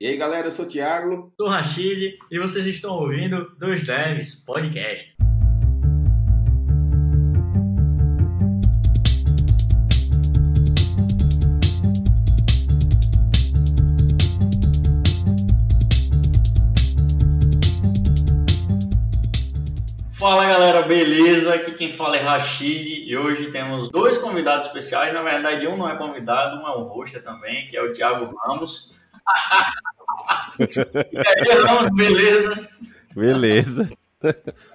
E aí, galera, eu sou o Thiago. Sou o Rachid e vocês estão ouvindo Dois Devs Podcast. Fala galera, beleza? Aqui quem fala é Rachid e hoje temos dois convidados especiais. Na verdade, um não é convidado, um é um host também, que é o Thiago Ramos. E aí, Ramos, beleza? Beleza.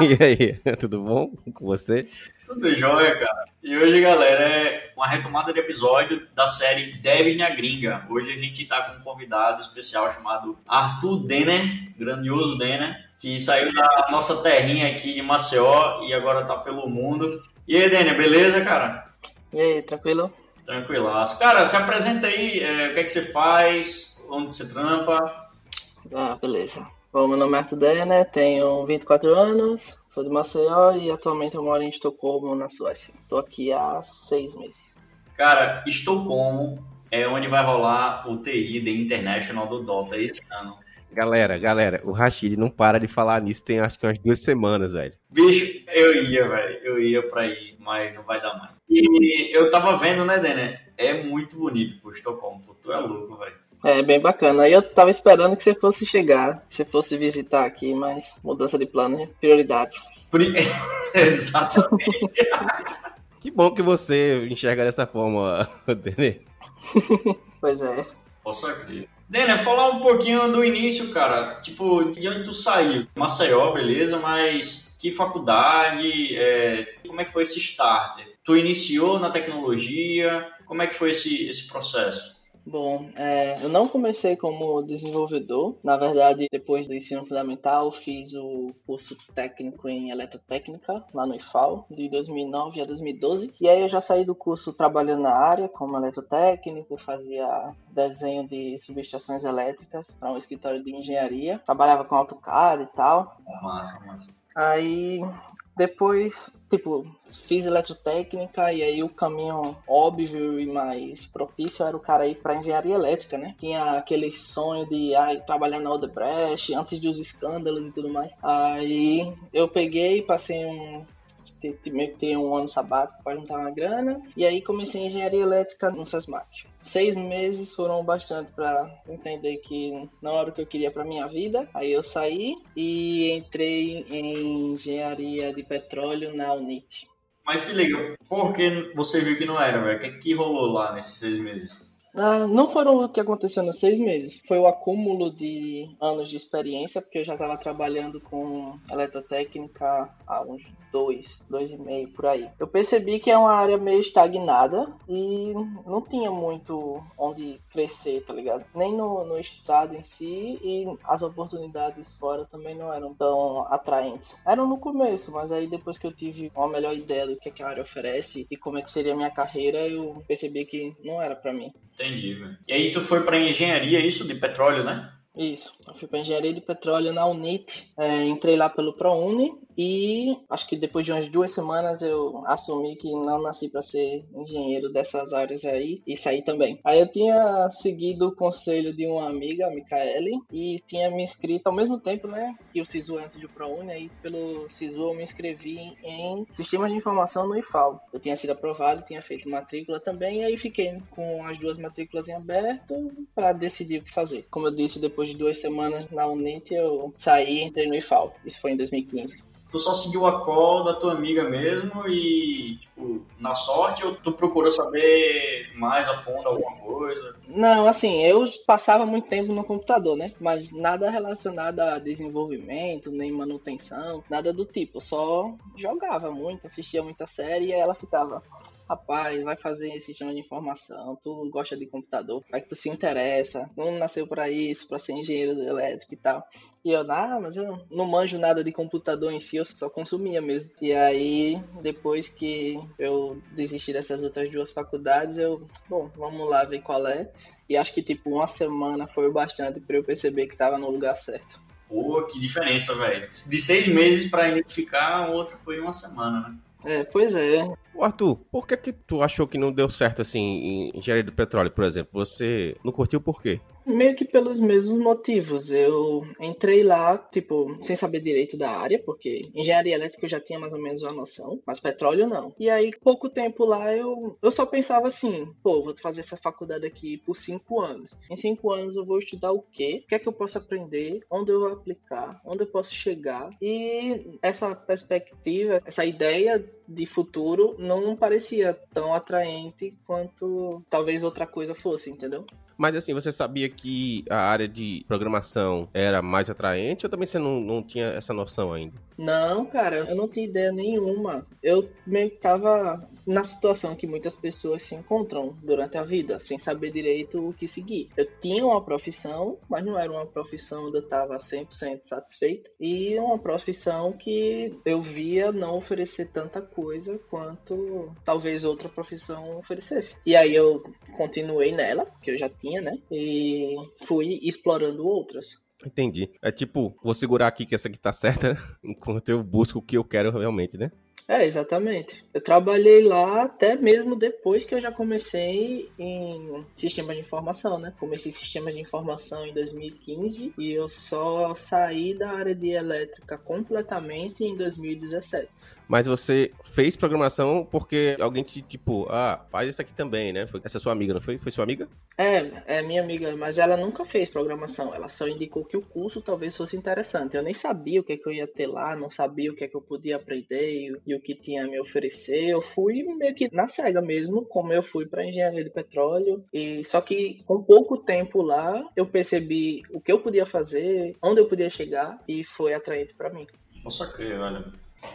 E aí, tudo bom com você? Tudo jóia, cara. E hoje, galera, é uma retomada de episódio da série Devs na Gringa. Hoje a gente tá com um convidado especial chamado Arthur Denner, grandioso Denner, que saiu da nossa terrinha aqui de Maceió e agora tá pelo mundo. E aí, Denner, beleza, cara? E aí, tranquilo? Tranquilaço. Cara, se apresenta aí, é, o que é que você faz, onde você trampa? Ah, beleza. Bom, meu nome é Arthur Denner, tenho 24 anos, sou de Maceió e atualmente eu moro em Estocolmo, na Suécia. Estou aqui há seis meses. Cara, Estocolmo é onde vai rolar o TI The International do Dota esse ano. Galera, galera, o Rashid não para de falar nisso tem acho que umas duas semanas, velho. Bicho, eu ia, velho. Eu ia pra ir, mas não vai dar mais. E eu tava vendo, né, Denner? É muito bonito, pô, Estocolmo. Pô, tu é louco, velho. É, bem bacana. Aí eu tava esperando que você fosse chegar, que você fosse visitar aqui, mas mudança de plano, né? prioridades. Pri... Exatamente. que bom que você enxerga dessa forma, Denner. pois é. Posso acreditar. Denner, falar um pouquinho do início, cara. Tipo, de onde tu saiu? Maceió, beleza, mas que faculdade? É... Como é que foi esse starter? Tu iniciou na tecnologia? Como é que foi esse, esse processo? Bom, é, eu não comecei como desenvolvedor. Na verdade, depois do ensino fundamental, fiz o curso técnico em eletrotécnica lá no IFAL, de 2009 a 2012. E aí eu já saí do curso trabalhando na área como eletrotécnico, fazia desenho de subestações elétricas para um escritório de engenharia. Trabalhava com AutoCAD e tal. Massa, massa. Aí depois, tipo, fiz eletrotécnica e aí o caminho óbvio e mais propício era o cara ir para engenharia elétrica, né? Tinha aquele sonho de ai, trabalhar na Odebrecht antes dos escândalos e tudo mais. Aí eu peguei, passei um meio que ter um ano sabático para juntar uma grana. E aí comecei engenharia elétrica no SESMAC. Seis meses foram bastante para entender que não era o que eu queria para minha vida. Aí eu saí e entrei em engenharia de petróleo na UNIT. Mas se liga, por que você viu que não era, velho? O que, que rolou lá nesses seis meses? Ah, não foram o que aconteceu nos seis meses. Foi o acúmulo de anos de experiência, porque eu já estava trabalhando com eletrotécnica há uns dois, dois e meio por aí. Eu percebi que é uma área meio estagnada e não tinha muito onde crescer, tá ligado? Nem no, no estado em si e as oportunidades fora também não eram tão atraentes. Eram no começo, mas aí depois que eu tive uma melhor ideia do que, é que a área oferece e como é que seria a minha carreira, eu percebi que não era para mim. Entendi, velho. E aí tu foi para engenharia, isso, de petróleo, né? Isso, eu fui para engenharia de petróleo na UNIT, é, entrei lá pelo ProUni e acho que depois de umas duas semanas eu assumi que não nasci para ser engenheiro dessas áreas aí e saí também. Aí eu tinha seguido o conselho de uma amiga, a Micaele, e tinha me inscrito ao mesmo tempo, né, que o SISU antes do ProUni, aí pelo SISU eu me inscrevi em Sistemas de Informação no IFAL. Eu tinha sido aprovado, tinha feito matrícula também, e aí fiquei com as duas matrículas em aberto para decidir o que fazer. Como eu disse, depois de duas semanas na UNIT eu saí e entrei no IFAL. Isso foi em 2015 tu só seguiu a call da tua amiga mesmo e, tipo, na sorte ou tu procurou saber mais a fundo alguma coisa? Não, assim, eu passava muito tempo no computador, né? Mas nada relacionado a desenvolvimento, nem manutenção, nada do tipo. Eu só jogava muito, assistia muita série e ela ficava, rapaz, vai fazer sistema de informação, tu gosta de computador, vai que tu se interessa, não nasceu para isso, para ser engenheiro elétrico e tal. E eu, ah, mas eu não manjo nada de computador em si, eu só consumia mesmo. E aí, depois que eu desisti dessas outras duas faculdades, eu, bom, vamos lá ver qual é. E acho que, tipo, uma semana foi o bastante para eu perceber que tava no lugar certo. Pô, que diferença, velho. De seis meses para identificar, o outro foi uma semana, né? É, pois é. Arthur, por que que tu achou que não deu certo assim em engenharia do petróleo, por exemplo? Você não curtiu por quê? Meio que pelos mesmos motivos. Eu entrei lá, tipo, sem saber direito da área, porque engenharia elétrica eu já tinha mais ou menos uma noção, mas petróleo não. E aí, pouco tempo lá, eu, eu só pensava assim, pô, vou fazer essa faculdade aqui por cinco anos. Em cinco anos eu vou estudar o quê? O que é que eu posso aprender? Onde eu vou aplicar? Onde eu posso chegar? E essa perspectiva, essa ideia de futuro não parecia tão atraente quanto talvez outra coisa fosse, entendeu? Mas assim, você sabia que a área de programação era mais atraente ou também você não, não tinha essa noção ainda? Não, cara, eu não tinha ideia nenhuma. Eu meio que tava na situação que muitas pessoas se encontram durante a vida, sem saber direito o que seguir. Eu tinha uma profissão, mas não era uma profissão onde eu estava 100% satisfeito, e uma profissão que eu via não oferecer tanta coisa quanto talvez outra profissão oferecesse. E aí eu continuei nela, que eu já tinha, né? E fui explorando outras. Entendi. É tipo, vou segurar aqui que essa aqui tá certa, enquanto eu busco o que eu quero realmente, né? É, exatamente. Eu trabalhei lá até mesmo depois que eu já comecei em sistemas de informação, né? Comecei sistemas de informação em 2015 e eu só saí da área de elétrica completamente em 2017. Mas você fez programação porque alguém te, tipo, ah, faz isso aqui também, né? Foi, essa é sua amiga, não foi? Foi sua amiga? É, é minha amiga, mas ela nunca fez programação. Ela só indicou que o curso talvez fosse interessante. Eu nem sabia o que, é que eu ia ter lá, não sabia o que, é que eu podia aprender e, e o que tinha a me oferecer. Eu fui meio que na cega mesmo, como eu fui para engenharia de petróleo. E só que com pouco tempo lá, eu percebi o que eu podia fazer, onde eu podia chegar e foi atraente para mim. Nossa, que, olha.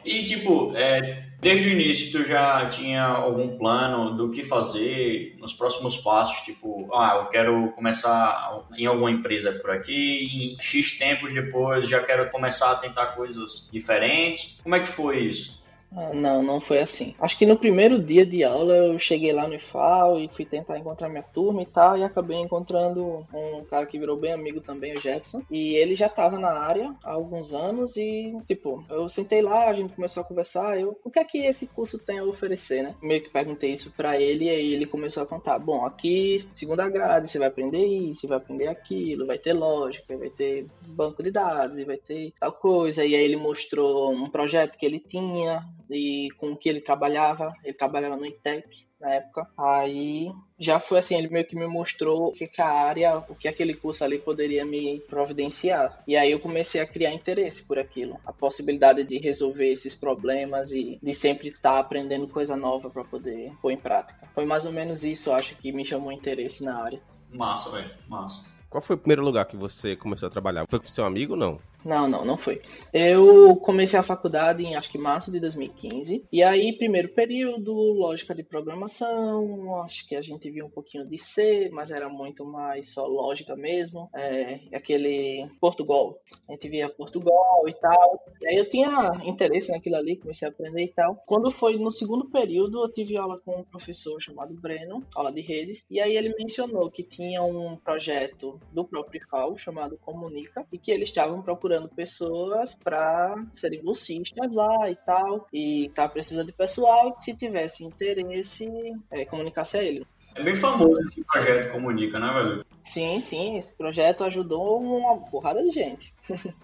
E, tipo, é, desde o início tu já tinha algum plano do que fazer nos próximos passos? Tipo, ah, eu quero começar em alguma empresa por aqui, e X tempos depois já quero começar a tentar coisas diferentes. Como é que foi isso? Ah, não, não foi assim. Acho que no primeiro dia de aula eu cheguei lá no IFAL e fui tentar encontrar minha turma e tal, e acabei encontrando um cara que virou bem amigo também, o Jetson. E ele já tava na área há alguns anos e, tipo, eu sentei lá, a gente começou a conversar, eu, o que é que esse curso tem a oferecer, né? Meio que perguntei isso pra ele e aí ele começou a contar, bom, aqui, segunda grade, você vai aprender isso, vai aprender aquilo, vai ter lógica, vai ter banco de dados, e vai ter tal coisa. E aí ele mostrou um projeto que ele tinha, e com o que ele trabalhava. Ele trabalhava no ITEC na época. Aí já foi assim, ele meio que me mostrou o que, que a área, o que aquele curso ali poderia me providenciar. E aí eu comecei a criar interesse por aquilo. A possibilidade de resolver esses problemas e de sempre estar tá aprendendo coisa nova para poder pôr em prática. Foi mais ou menos isso, eu acho, que me chamou interesse na área. Massa, velho. Massa. Qual foi o primeiro lugar que você começou a trabalhar? Foi com seu amigo ou não? Não, não, não foi. Eu comecei a faculdade em acho que março de 2015. E aí, primeiro período, lógica de programação, acho que a gente viu um pouquinho de C, mas era muito mais só lógica mesmo. É, aquele Portugal. A gente via Portugal e tal. E aí eu tinha interesse naquilo ali, comecei a aprender e tal. Quando foi no segundo período, eu tive aula com um professor chamado Breno, aula de redes. E aí ele mencionou que tinha um projeto do próprio IFAO chamado Comunica e que eles estavam procurando procurando pessoas para serem bolsistas lá e tal. E tá precisando de pessoal que se tivesse interesse, é, comunicasse a ele. É bem famoso esse projeto Comunica, né, velho? Sim, sim. Esse projeto ajudou uma porrada de gente.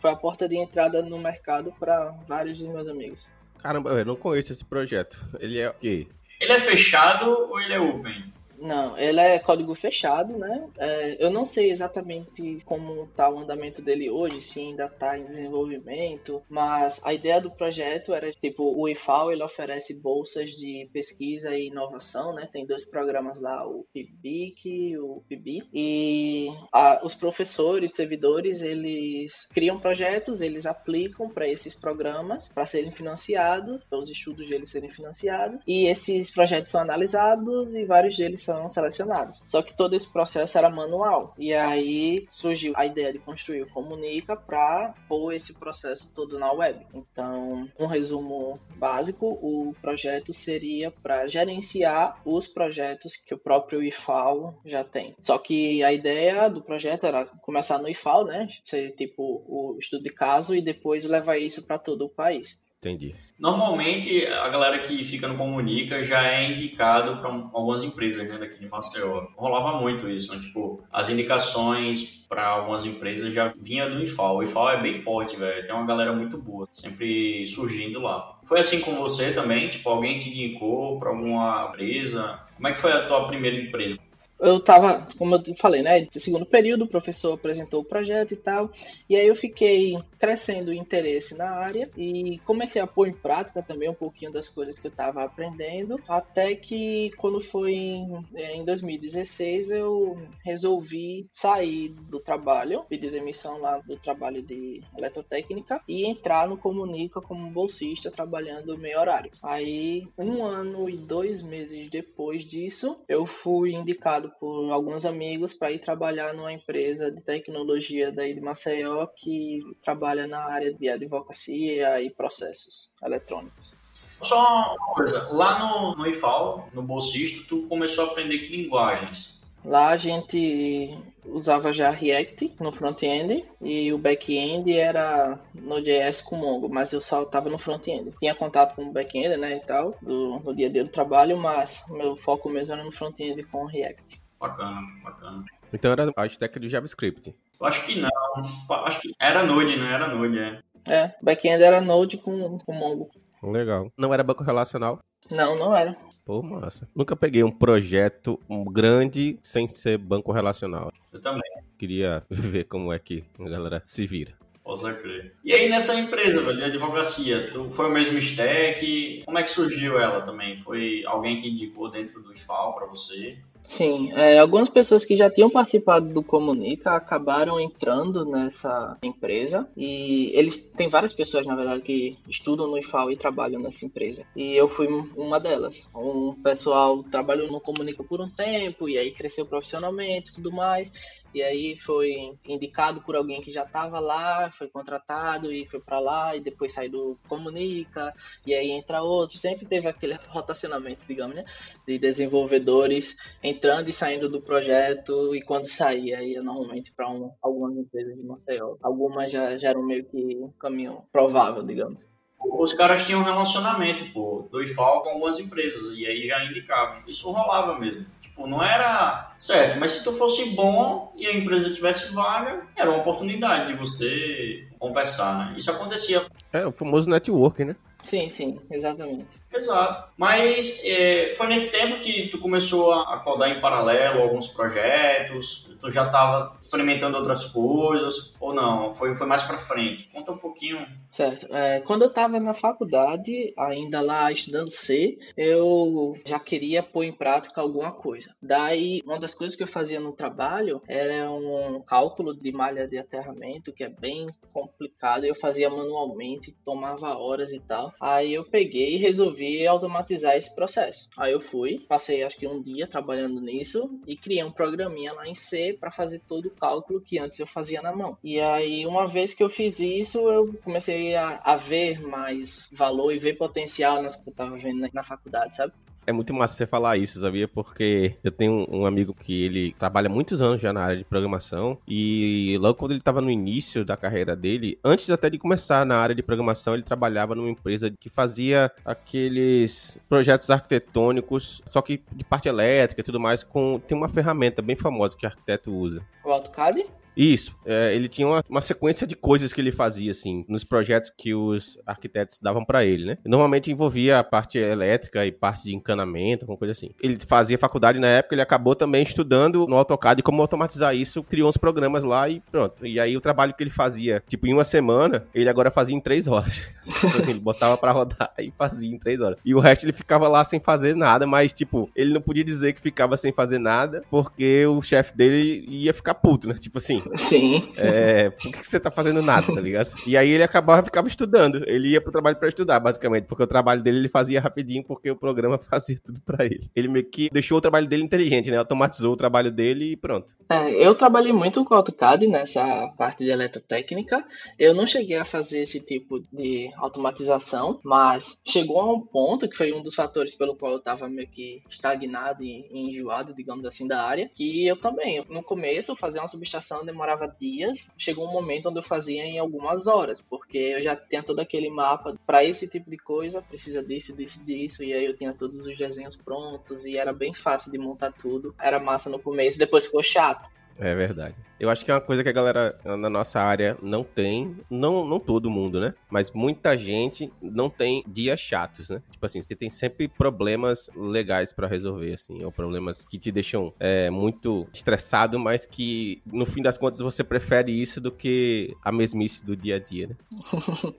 Foi a porta de entrada no mercado para vários dos meus amigos. Caramba, eu não conheço esse projeto. Ele é o quê? Ele é fechado ou ele é open? Não, ele é código fechado, né? É, eu não sei exatamente como está o andamento dele hoje, se ainda está em desenvolvimento, mas a ideia do projeto era, tipo, o IFAO ele oferece bolsas de pesquisa e inovação, né? Tem dois programas lá, o PIBIC e o PIBI, e a, os professores, servidores, eles criam projetos, eles aplicam para esses programas para serem financiados, para os estudos deles serem financiados, e esses projetos são analisados e vários deles são selecionados. Só que todo esse processo era manual. E aí surgiu a ideia de construir o Comunica para pôr esse processo todo na web. Então, um resumo básico, o projeto seria para gerenciar os projetos que o próprio IFAO já tem. Só que a ideia do projeto era começar no IFAO, né? Ser tipo o estudo de caso e depois levar isso para todo o país. Entendi. Normalmente, a galera que fica no Comunica já é indicado para algumas empresas né, daqui de Maceió. Rolava muito isso, né? Tipo, as indicações para algumas empresas já vinha do IFAL. O IFAL é bem forte, velho. Tem uma galera muito boa, sempre surgindo lá. Foi assim com você também? Tipo, alguém te indicou para alguma empresa? Como é que foi a tua primeira empresa? Eu tava, como eu falei, né, segundo período, o professor apresentou o projeto e tal, e aí eu fiquei crescendo o interesse na área e comecei a pôr em prática também um pouquinho das coisas que eu estava aprendendo, até que quando foi em, em 2016 eu resolvi sair do trabalho, pedir demissão lá do trabalho de eletrotécnica e entrar no Comunica como bolsista trabalhando meio horário. Aí, um ano e dois meses depois disso, eu fui indicado por alguns amigos para ir trabalhar numa empresa de tecnologia daí de Maceió que trabalha trabalha na área de advocacia e processos eletrônicos. Só uma coisa, lá no, no IFAL, no bolsista, tu começou a aprender que linguagens? Lá a gente usava já React no front-end e o back-end era Node.js com Mongo, mas eu só estava no front-end. Tinha contato com o back-end, né, e tal, do, no dia a dia do trabalho, mas meu foco mesmo era no front-end com React. Bacana, bacana. Então era a stack do JavaScript. Eu acho que não. Acho que era Node, não era Node, é. É, back-end era Node com, com Mongo. Legal. Não era banco relacional? Não, não era. Pô, massa. Nunca peguei um projeto grande sem ser banco relacional. Eu também. Queria ver como é que a galera se vira. Posso crer. E aí nessa empresa, velho, de advocacia, tu foi o mesmo stack? Como é que surgiu ela também? Foi alguém que indicou dentro do SFAL para você? Sim, é, algumas pessoas que já tinham participado do Comunica acabaram entrando nessa empresa e eles tem várias pessoas na verdade que estudam no IFAL e trabalham nessa empresa e eu fui uma delas. Um pessoal trabalhou no Comunica por um tempo e aí cresceu profissionalmente e tudo mais e aí foi indicado por alguém que já estava lá, foi contratado e foi para lá, e depois saiu do Comunica, e aí entra outro. Sempre teve aquele rotacionamento, digamos, né? De desenvolvedores entrando e saindo do projeto, e quando saía, ia normalmente para um, algumas empresas de Maceió. Algumas já, já eram meio que um caminho provável, digamos os caras tinham um relacionamento, pô, do IFAL com algumas empresas, e aí já indicavam. Isso rolava mesmo. Tipo, não era certo, mas se tu fosse bom e a empresa tivesse vaga, era uma oportunidade de você conversar, né? Isso acontecia. É, o famoso network, né? Sim, sim, exatamente. Exato. Mas é, foi nesse tempo que tu começou a, a codar em paralelo alguns projetos, tu já estava experimentando outras coisas ou não? Foi, foi mais para frente? Conta um pouquinho. Certo. É, quando eu estava na faculdade, ainda lá estudando C, eu já queria pôr em prática alguma coisa. Daí, uma das coisas que eu fazia no trabalho era um cálculo de malha de aterramento, que é bem complicado. Eu fazia manualmente, tomava horas e tal. Aí eu peguei e resolvi automatizar esse processo. Aí eu fui, passei acho que um dia trabalhando nisso e criei um programinha lá em C para fazer todo o cálculo que antes eu fazia na mão. E aí, uma vez que eu fiz isso, eu comecei a, a ver mais valor e ver potencial nas que eu tava vendo na, na faculdade, sabe? É muito massa você falar isso, sabia? Porque eu tenho um amigo que ele trabalha muitos anos já na área de programação e logo quando ele estava no início da carreira dele, antes até de começar na área de programação, ele trabalhava numa empresa que fazia aqueles projetos arquitetônicos, só que de parte elétrica e tudo mais, com tem uma ferramenta bem famosa que o arquiteto usa. O AutoCAD? Isso, é, ele tinha uma, uma, sequência de coisas que ele fazia, assim, nos projetos que os arquitetos davam para ele, né? Normalmente envolvia a parte elétrica e parte de encanamento, alguma coisa assim. Ele fazia faculdade na época, ele acabou também estudando no AutoCAD como automatizar isso, criou uns programas lá e pronto. E aí o trabalho que ele fazia, tipo, em uma semana, ele agora fazia em três horas. tipo assim, ele botava para rodar e fazia em três horas. E o resto ele ficava lá sem fazer nada, mas, tipo, ele não podia dizer que ficava sem fazer nada, porque o chefe dele ia ficar puto, né? Tipo assim, Sim. É, por que você tá fazendo nada, tá ligado? E aí ele acabava, ficava estudando. Ele ia pro trabalho para estudar, basicamente, porque o trabalho dele ele fazia rapidinho, porque o programa fazia tudo para ele. Ele meio que deixou o trabalho dele inteligente, né? Automatizou o trabalho dele e pronto. É, eu trabalhei muito com AutoCAD nessa parte de eletrotécnica. Eu não cheguei a fazer esse tipo de automatização, mas chegou a um ponto que foi um dos fatores pelo qual eu tava meio que estagnado e enjoado, digamos assim, da área, que eu também, no começo, fazia uma subestação demorava dias, chegou um momento onde eu fazia em algumas horas, porque eu já tinha todo aquele mapa para esse tipo de coisa, precisa disso, disso, disso, e aí eu tinha todos os desenhos prontos e era bem fácil de montar tudo. Era massa no começo, depois ficou chato. É verdade. Eu acho que é uma coisa que a galera na nossa área não tem, não, não todo mundo, né? Mas muita gente não tem dias chatos, né? Tipo assim, você tem sempre problemas legais para resolver, assim, ou problemas que te deixam é, muito estressado, mas que no fim das contas você prefere isso do que a mesmice do dia a dia, né?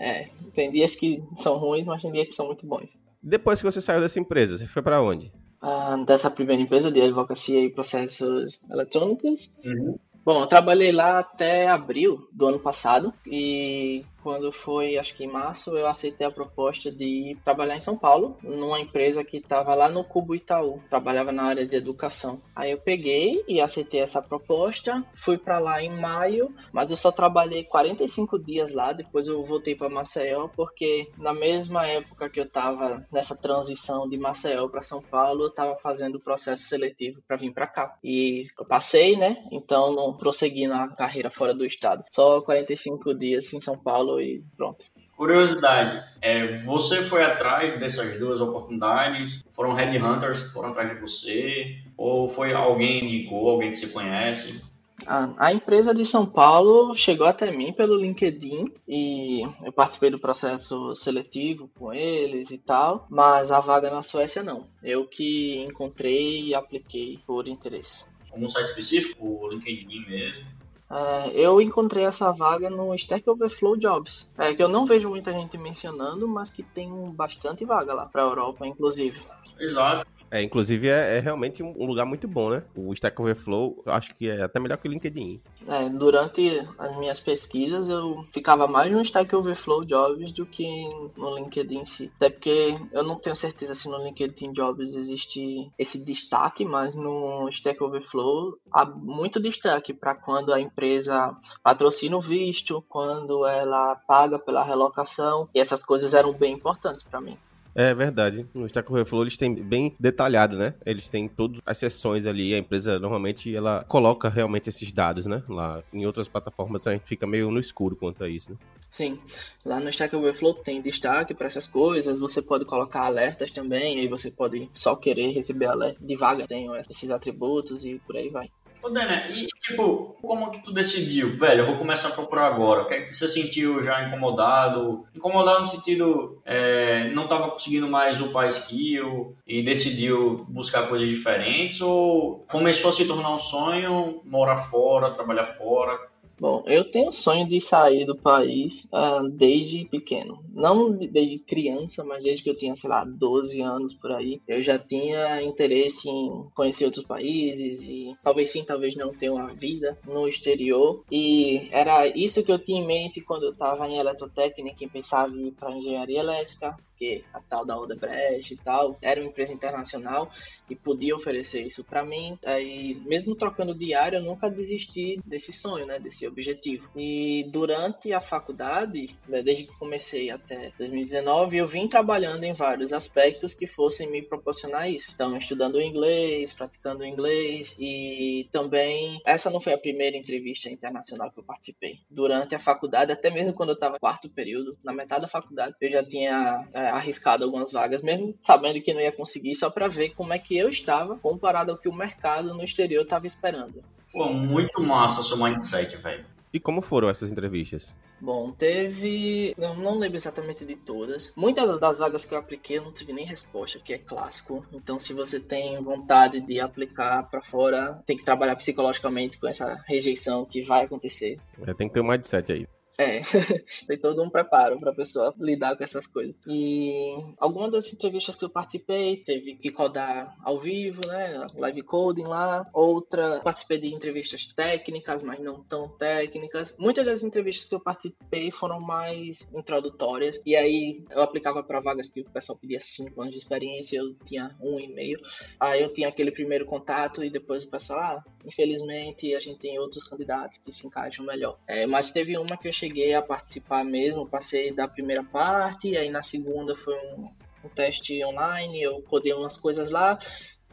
é, tem dias que são ruins, mas tem dias que são muito bons. Depois que você saiu dessa empresa, você foi para onde? Uh, dessa primeira empresa de advocacia e processos eletrônicos. Uhum. Bom, eu trabalhei lá até abril do ano passado e quando foi, acho que em março, eu aceitei a proposta de trabalhar em São Paulo, numa empresa que estava lá no Cubo Itaú, trabalhava na área de educação. Aí eu peguei e aceitei essa proposta, fui para lá em maio, mas eu só trabalhei 45 dias lá, depois eu voltei para Maceió, porque na mesma época que eu estava nessa transição de Maceió para São Paulo, eu estava fazendo o processo seletivo para vir para cá. E eu passei, né? Então não prossegui na carreira fora do estado. Só 45 dias em São Paulo e pronto. Curiosidade, é, você foi atrás dessas duas oportunidades? Foram headhunters que foram atrás de você? Ou foi alguém indicou, alguém que você conhece? A, a empresa de São Paulo chegou até mim pelo LinkedIn e eu participei do processo seletivo com eles e tal, mas a vaga na Suécia não. Eu que encontrei e apliquei por interesse. Algum site específico? O LinkedIn mesmo? É, eu encontrei essa vaga no Stack Overflow Jobs, é, que eu não vejo muita gente mencionando, mas que tem bastante vaga lá para a Europa, inclusive. Exato. É, inclusive é, é realmente um, lugar muito bom, né? O Stack Overflow, acho que é até melhor que o LinkedIn. É, durante as minhas pesquisas, eu ficava mais no Stack Overflow Jobs do que no LinkedIn em si. Até porque eu não tenho certeza se no LinkedIn Jobs existe esse destaque, mas no Stack Overflow há muito destaque para quando a empresa patrocina o visto, quando ela paga pela relocação, e essas coisas eram bem importantes para mim. É verdade. No Stack Overflow eles têm bem detalhado, né? Eles têm todas as sessões ali. A empresa normalmente ela coloca realmente esses dados, né? Lá em outras plataformas a gente fica meio no escuro quanto a isso, né? Sim, lá no Stack Overflow tem destaque para essas coisas. Você pode colocar alertas também. Aí você pode só querer receber alerta de vaga. Tem esses atributos e por aí vai. Ô, Dana, e tipo, como que tu decidiu? Velho, eu vou começar a procurar agora. É você sentiu já incomodado? Incomodado no sentido, é, não tava conseguindo mais upar skill e decidiu buscar coisas diferentes? Ou começou a se tornar um sonho, morar fora, trabalhar fora? Bom, eu tenho sonho de sair do país uh, desde pequeno. Não desde criança, mas desde que eu tinha, sei lá, 12 anos por aí. Eu já tinha interesse em conhecer outros países e talvez sim, talvez não ter uma vida no exterior. E era isso que eu tinha em mente quando eu estava em eletrotécnica e pensava em ir para engenharia elétrica porque a tal da Odebrecht e tal era uma empresa internacional e podia oferecer isso para mim. Aí, mesmo trocando diário, eu nunca desisti desse sonho, né, desse objetivo. E durante a faculdade, né, desde que comecei até 2019, eu vim trabalhando em vários aspectos que fossem me proporcionar isso. Então, estudando inglês, praticando inglês e também essa não foi a primeira entrevista internacional que eu participei. Durante a faculdade, até mesmo quando eu estava quarto período, na metade da faculdade, eu já tinha é, arriscado algumas vagas, mesmo sabendo que não ia conseguir, só para ver como é que eu estava comparado ao que o mercado no exterior estava esperando. Pô, muito massa o seu mindset, velho. E como foram essas entrevistas? Bom, teve. Eu não lembro exatamente de todas. Muitas das vagas que eu apliquei eu não tive nem resposta, que é clássico. Então, se você tem vontade de aplicar para fora, tem que trabalhar psicologicamente com essa rejeição que vai acontecer. É, tem que ter um mindset aí. É, tem todo um preparo para a pessoa lidar com essas coisas. E algumas das entrevistas que eu participei, teve que codar ao vivo, né? Live coding lá. Outra, participei de entrevistas técnicas, mas não tão técnicas. Muitas das entrevistas que eu participei foram mais introdutórias. E aí eu aplicava para vagas que o pessoal pedia 5 anos de experiência, eu tinha um e meio. Aí eu tinha aquele primeiro contato e depois o pessoal, ah, infelizmente a gente tem outros candidatos que se encaixam melhor. É, mas teve uma que eu cheguei cheguei a participar mesmo, passei da primeira parte, aí na segunda foi um, um teste online, eu codei umas coisas lá,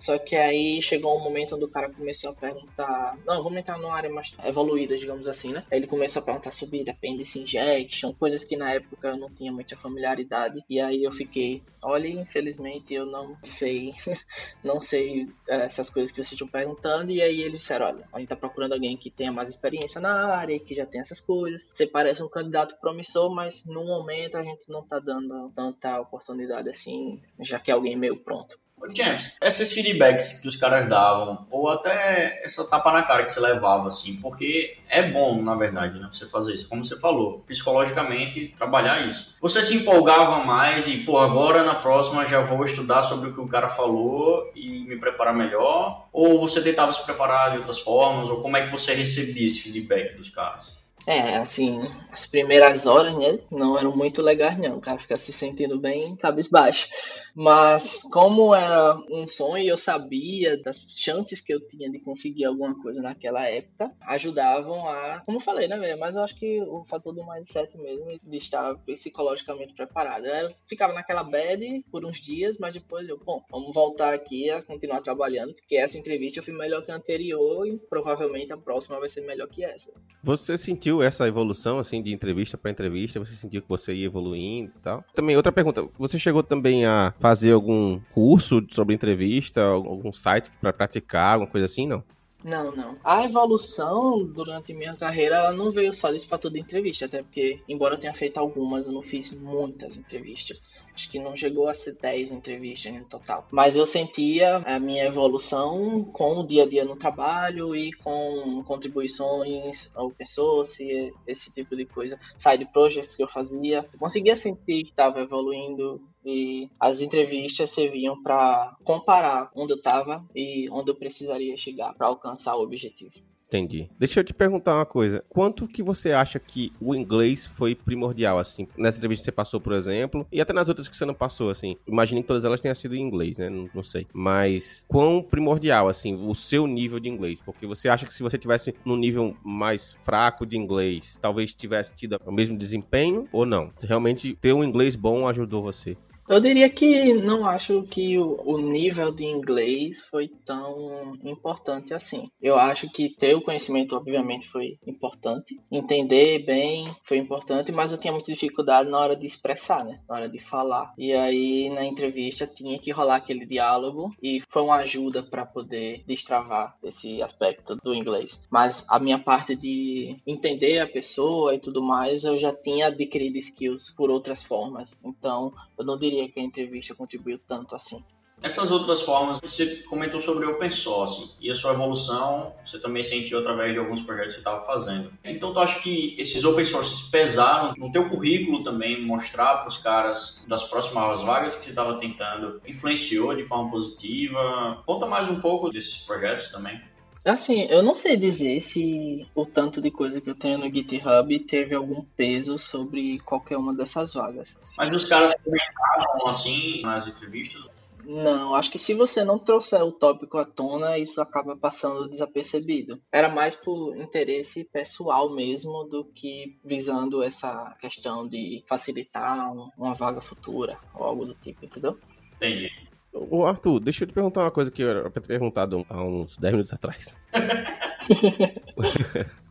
Só que aí chegou um momento onde o cara começou a perguntar. Não, vamos entrar numa área mais evoluída, digamos assim, né? Aí ele começou a perguntar sobre apêndice injection, coisas que na época eu não tinha muita familiaridade. E aí eu fiquei, olha, infelizmente eu não sei, não sei é, essas coisas que vocês estão perguntando. E aí eles disseram, olha, a gente tá procurando alguém que tenha mais experiência na área, que já tem essas coisas. Você parece um candidato promissor, mas no momento a gente não tá dando tanta oportunidade assim, já que é alguém meio pronto. James, esses feedbacks que os caras davam, ou até essa tapa na cara que você levava, assim, porque é bom, na verdade, né, você fazer isso, como você falou, psicologicamente, trabalhar isso. Você se empolgava mais e, pô, agora na próxima já vou estudar sobre o que o cara falou e me preparar melhor? Ou você tentava se preparar de outras formas? Ou como é que você recebia esse feedback dos caras? É, assim, as primeiras horas, né, não eram muito legais, não. O cara fica se sentindo bem cabisbaixo. Mas como era um sonho e eu sabia das chances que eu tinha de conseguir alguma coisa naquela época, ajudavam a, como eu falei, né, velho? Mas eu acho que o fator do mindset mesmo, de estar psicologicamente preparado. Eu ficava naquela bad por uns dias, mas depois eu, bom, vamos voltar aqui a continuar trabalhando, porque essa entrevista eu fui melhor que a anterior e provavelmente a próxima vai ser melhor que essa. Você sentiu essa evolução, assim, de entrevista para entrevista? Você sentiu que você ia evoluindo e tal? Também, outra pergunta, você chegou também a fazer algum curso sobre entrevista, algum site para praticar, alguma coisa assim, não? Não, não. A evolução durante minha carreira ela não veio só desse fator de entrevista, até porque, embora eu tenha feito algumas, eu não fiz muitas entrevistas. Acho que não chegou a ser 10 entrevistas no total. Mas eu sentia a minha evolução com o dia a dia no trabalho e com contribuições open source, esse tipo de coisa. Side projects que eu fazia. Eu conseguia sentir que estava evoluindo e as entrevistas serviam para comparar onde eu estava e onde eu precisaria chegar para alcançar o objetivo. Entendi. Deixa eu te perguntar uma coisa. Quanto que você acha que o inglês foi primordial, assim? Nessa entrevista que você passou, por exemplo, e até nas outras que você não passou, assim. Imagine que todas elas tenham sido em inglês, né? Não, não, sei. Mas quão primordial, assim, o seu nível de inglês? Porque você acha que se você tivesse num nível mais fraco de inglês, talvez tivesse tido o mesmo desempenho ou não? Realmente ter um inglês bom ajudou você? Eu diria que não acho que o, nível de inglês foi tão importante assim. Eu acho que ter o conhecimento, obviamente, foi importante. Entender bem foi importante, mas eu tinha muita dificuldade na hora de expressar, né? Na hora de falar. E aí, na entrevista, tinha que rolar aquele diálogo e foi uma ajuda para poder destravar esse aspecto do inglês. Mas a minha parte de entender a pessoa e tudo mais, eu já tinha adquirido skills por outras formas. Então, eu não diria que a entrevista contribuiu tanto assim. Essas outras formas, você comentou sobre open source e a sua evolução você também sentiu através de alguns projetos que você estava fazendo. Então, tu acha que esses open sources pesaram no teu currículo também, mostrar para os caras das próximas vagas que você estava tentando, influenciou de forma positiva? Conta mais um pouco desses projetos também. Assim, eu não sei dizer se o tanto de coisa que eu tenho no GitHub teve algum peso sobre qualquer uma dessas vagas. Mas os caras comentavam assim nas entrevistas? Não, acho que se você não trouxer o tópico à tona, isso acaba passando desapercebido. Era mais por interesse pessoal mesmo do que visando essa questão de facilitar uma vaga futura ou algo do tipo, entendeu? Entendi. Ô Arthur, deixa eu te perguntar uma coisa que eu era pra ter perguntado há uns 10 minutos atrás.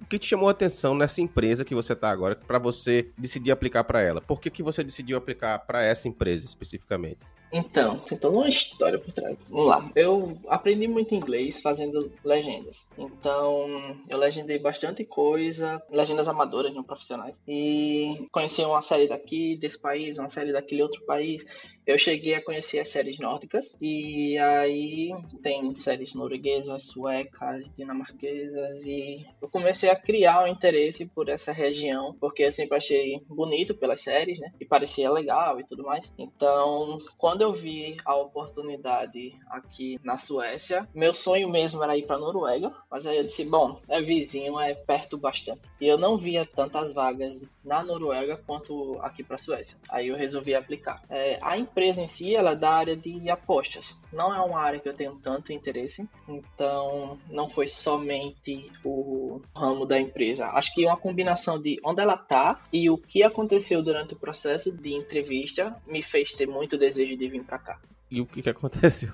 o que te chamou a atenção nessa empresa que você está agora para você decidir aplicar para ela? Por que, que você decidiu aplicar para essa empresa especificamente? Então, tem toda uma história por trás. Vamos lá. Eu aprendi muito inglês fazendo legendas. Então, eu legendei bastante coisa, legendas amadoras, não profissionais. E conheci uma série daqui, desse país, uma série daquele outro país. Eu cheguei a conhecer as séries nórdicas. E aí tem séries norueguesas, suecas, dinamarquesas. E eu comecei a criar um interesse por essa região, porque eu sempre achei bonito pelas séries, né? E parecia legal e tudo mais. Então, quando eu vi a oportunidade aqui na Suécia, meu sonho mesmo era ir para Noruega, mas aí eu disse, bom, é vizinho, é perto bastante. E eu não via tantas vagas na Noruega quanto aqui para Suécia. Aí eu resolvi aplicar. É, a empresa em si, ela é da área de apostas. Não é uma área que eu tenho tanto interesse, então não foi somente o ramo da empresa. Acho que uma combinação de onde ela tá e o que aconteceu durante o processo de entrevista me fez ter muito desejo de vir para cá. E o que, que aconteceu?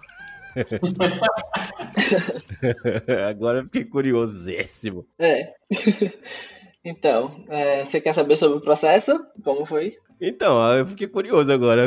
Agora eu fiquei curiosíssimo. É. Então, é, você quer saber sobre o processo? Como foi? Então, eu fiquei curioso agora.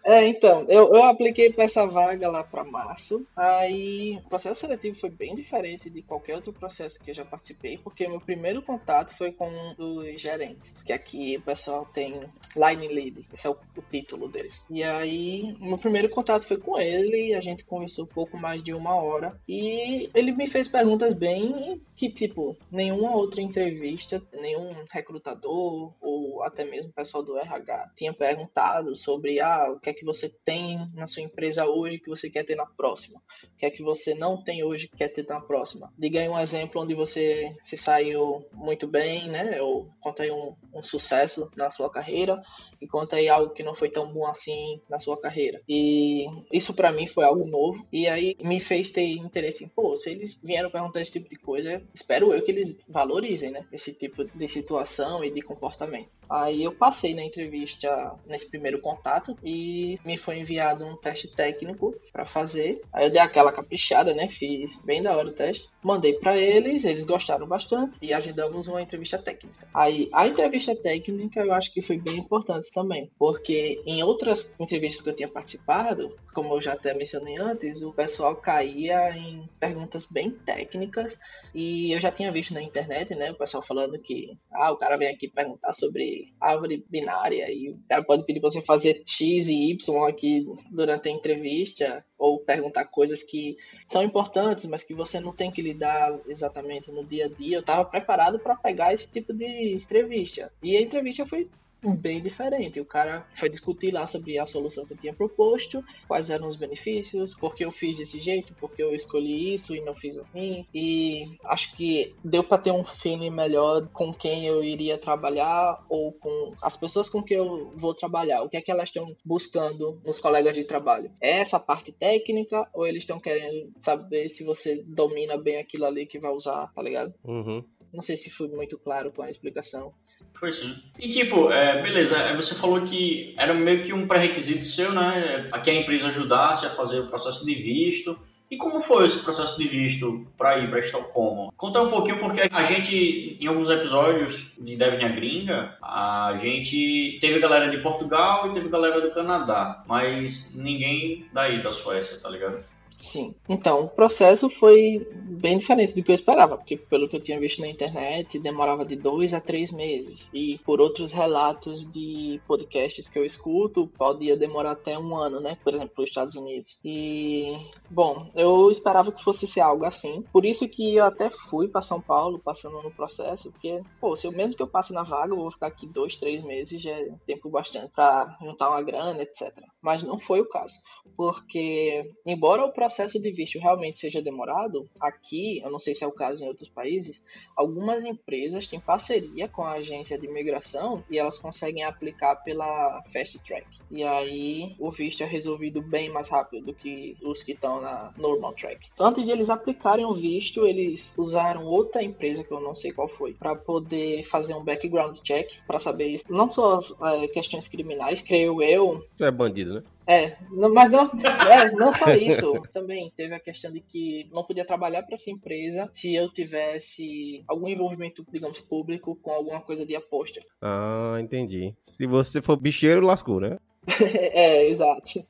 É, então, eu, eu apliquei para essa vaga lá para março. Aí o processo seletivo foi bem diferente de qualquer outro processo que eu já participei, porque meu primeiro contato foi com um dos gerentes, que aqui o pessoal tem Line Lead, esse é o, o título deles. E aí, meu primeiro contato foi com ele, a gente conversou pouco mais de uma hora e ele me fez perguntas bem que, tipo, nenhuma outra entrevista, nenhum recrutador ou até mesmo pessoal do RH tinha perguntado sobre ah, o que é que você tem na sua empresa hoje que você quer ter na próxima? O que é que você não tem hoje que quer ter na próxima? Diga aí um exemplo onde você se saiu muito bem, né? Ou conta aí um, um sucesso na sua carreira e conta aí algo que não foi tão bom assim na sua carreira. E isso para mim foi algo novo e aí me fez ter interesse em, pô, se eles vieram perguntar esse tipo de coisa, espero eu que eles valorizem, né? Esse tipo de situação e de comportamento. Aí eu passei na entrevista nesse primeiro contato e me foi enviado um teste técnico para fazer. Aí eu dei aquela caprichada, né? Fiz bem da hora o teste. Mandei para eles, eles gostaram bastante e agendamos uma entrevista técnica. Aí a entrevista técnica eu acho que foi bem importante também, porque em outras entrevistas que eu tinha participado, como eu já até mencionei antes, o pessoal caía em perguntas bem técnicas e eu já tinha visto na internet, né, o pessoal falando que ah, o cara vem aqui perguntar sobre árvore binária e o cara pode pedir pra você fazer X e Y aqui durante a entrevista ou perguntar coisas que são importantes, mas que você não tem que lidar exatamente no dia a dia. Eu estava preparado para pegar esse tipo de entrevista. E a entrevista foi bem diferente. O cara foi discutir lá sobre a solução que eu tinha proposto, quais eram os benefícios, por que eu fiz desse jeito, por que eu escolhi isso e não fiz assim. E acho que deu para ter um feeling melhor com quem eu iria trabalhar ou com as pessoas com quem eu vou trabalhar. O que é que elas estão buscando nos colegas de trabalho? É essa parte técnica ou eles estão querendo saber se você domina bem aquilo ali que vai usar, tá ligado? Uhum. Não sei se fui muito claro com a explicação. Foi sim. E tipo, é, beleza, você falou que era meio que um pré-requisito seu, né? A que a empresa ajudasse a fazer o processo de visto. E como foi esse processo de visto para ir para Estocolmo? Conta um pouquinho, porque a gente, em alguns episódios de Devnia Gringa, a gente teve galera de Portugal e teve galera do Canadá, mas ninguém daí da Suécia, tá ligado? Sim. Então, o processo foi bem diferente do que eu esperava, porque pelo que eu tinha visto na internet, demorava de dois a três meses. E por outros relatos de podcasts que eu escuto, podia demorar até um ano, né? Por exemplo, nos Estados Unidos. E, bom, eu esperava que fosse ser algo assim. Por isso que eu até fui para São Paulo, passando no processo, porque, pô, se eu mesmo que eu passe na vaga, eu vou ficar aqui dois, três meses, já é tempo bastante para juntar uma grana, etc. Mas não foi o caso, porque, embora o processo processo de visto realmente seja demorado, aqui, eu não sei se é o caso em outros países, algumas empresas têm parceria com a agência de imigração e elas conseguem aplicar pela Fast Track. E aí o visto é resolvido bem mais rápido do que os que estão na Normal Track. Então, antes de eles aplicarem o visto, eles usaram outra empresa que eu não sei qual foi, para poder fazer um background check para saber não só é, questões criminais, creio eu. É bandido, né? É, mas não, é, não só isso. Também teve a questão de que não podia trabalhar para essa empresa se eu tivesse algum envolvimento, digamos, público com alguma coisa de aposta. Ah, entendi. Se você for bicheiro, lascou, né? é, exato.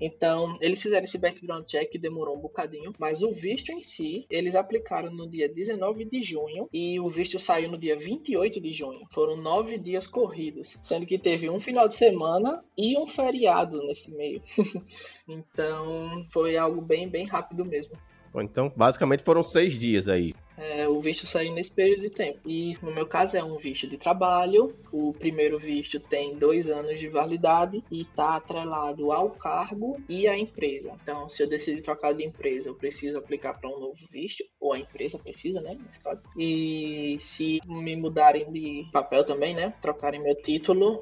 Então, eles fizeram esse background check que demorou um bocadinho, mas o visto em si, eles aplicaram no dia 19 de junho e o visto saiu no dia 28 de junho. Foram nove dias corridos, sendo que teve um final de semana e um feriado nesse meio. então, foi algo bem, bem rápido mesmo. Então, basicamente foram seis dias aí. É, o visto saiu nesse período de tempo. E no meu caso é um visto de trabalho. O primeiro visto tem dois anos de validade e está atrelado ao cargo e à empresa. Então, se eu decidir trocar de empresa, eu preciso aplicar para um novo visto, ou a empresa precisa, né, nesse caso. E se me mudarem de papel também, né, trocarem meu título,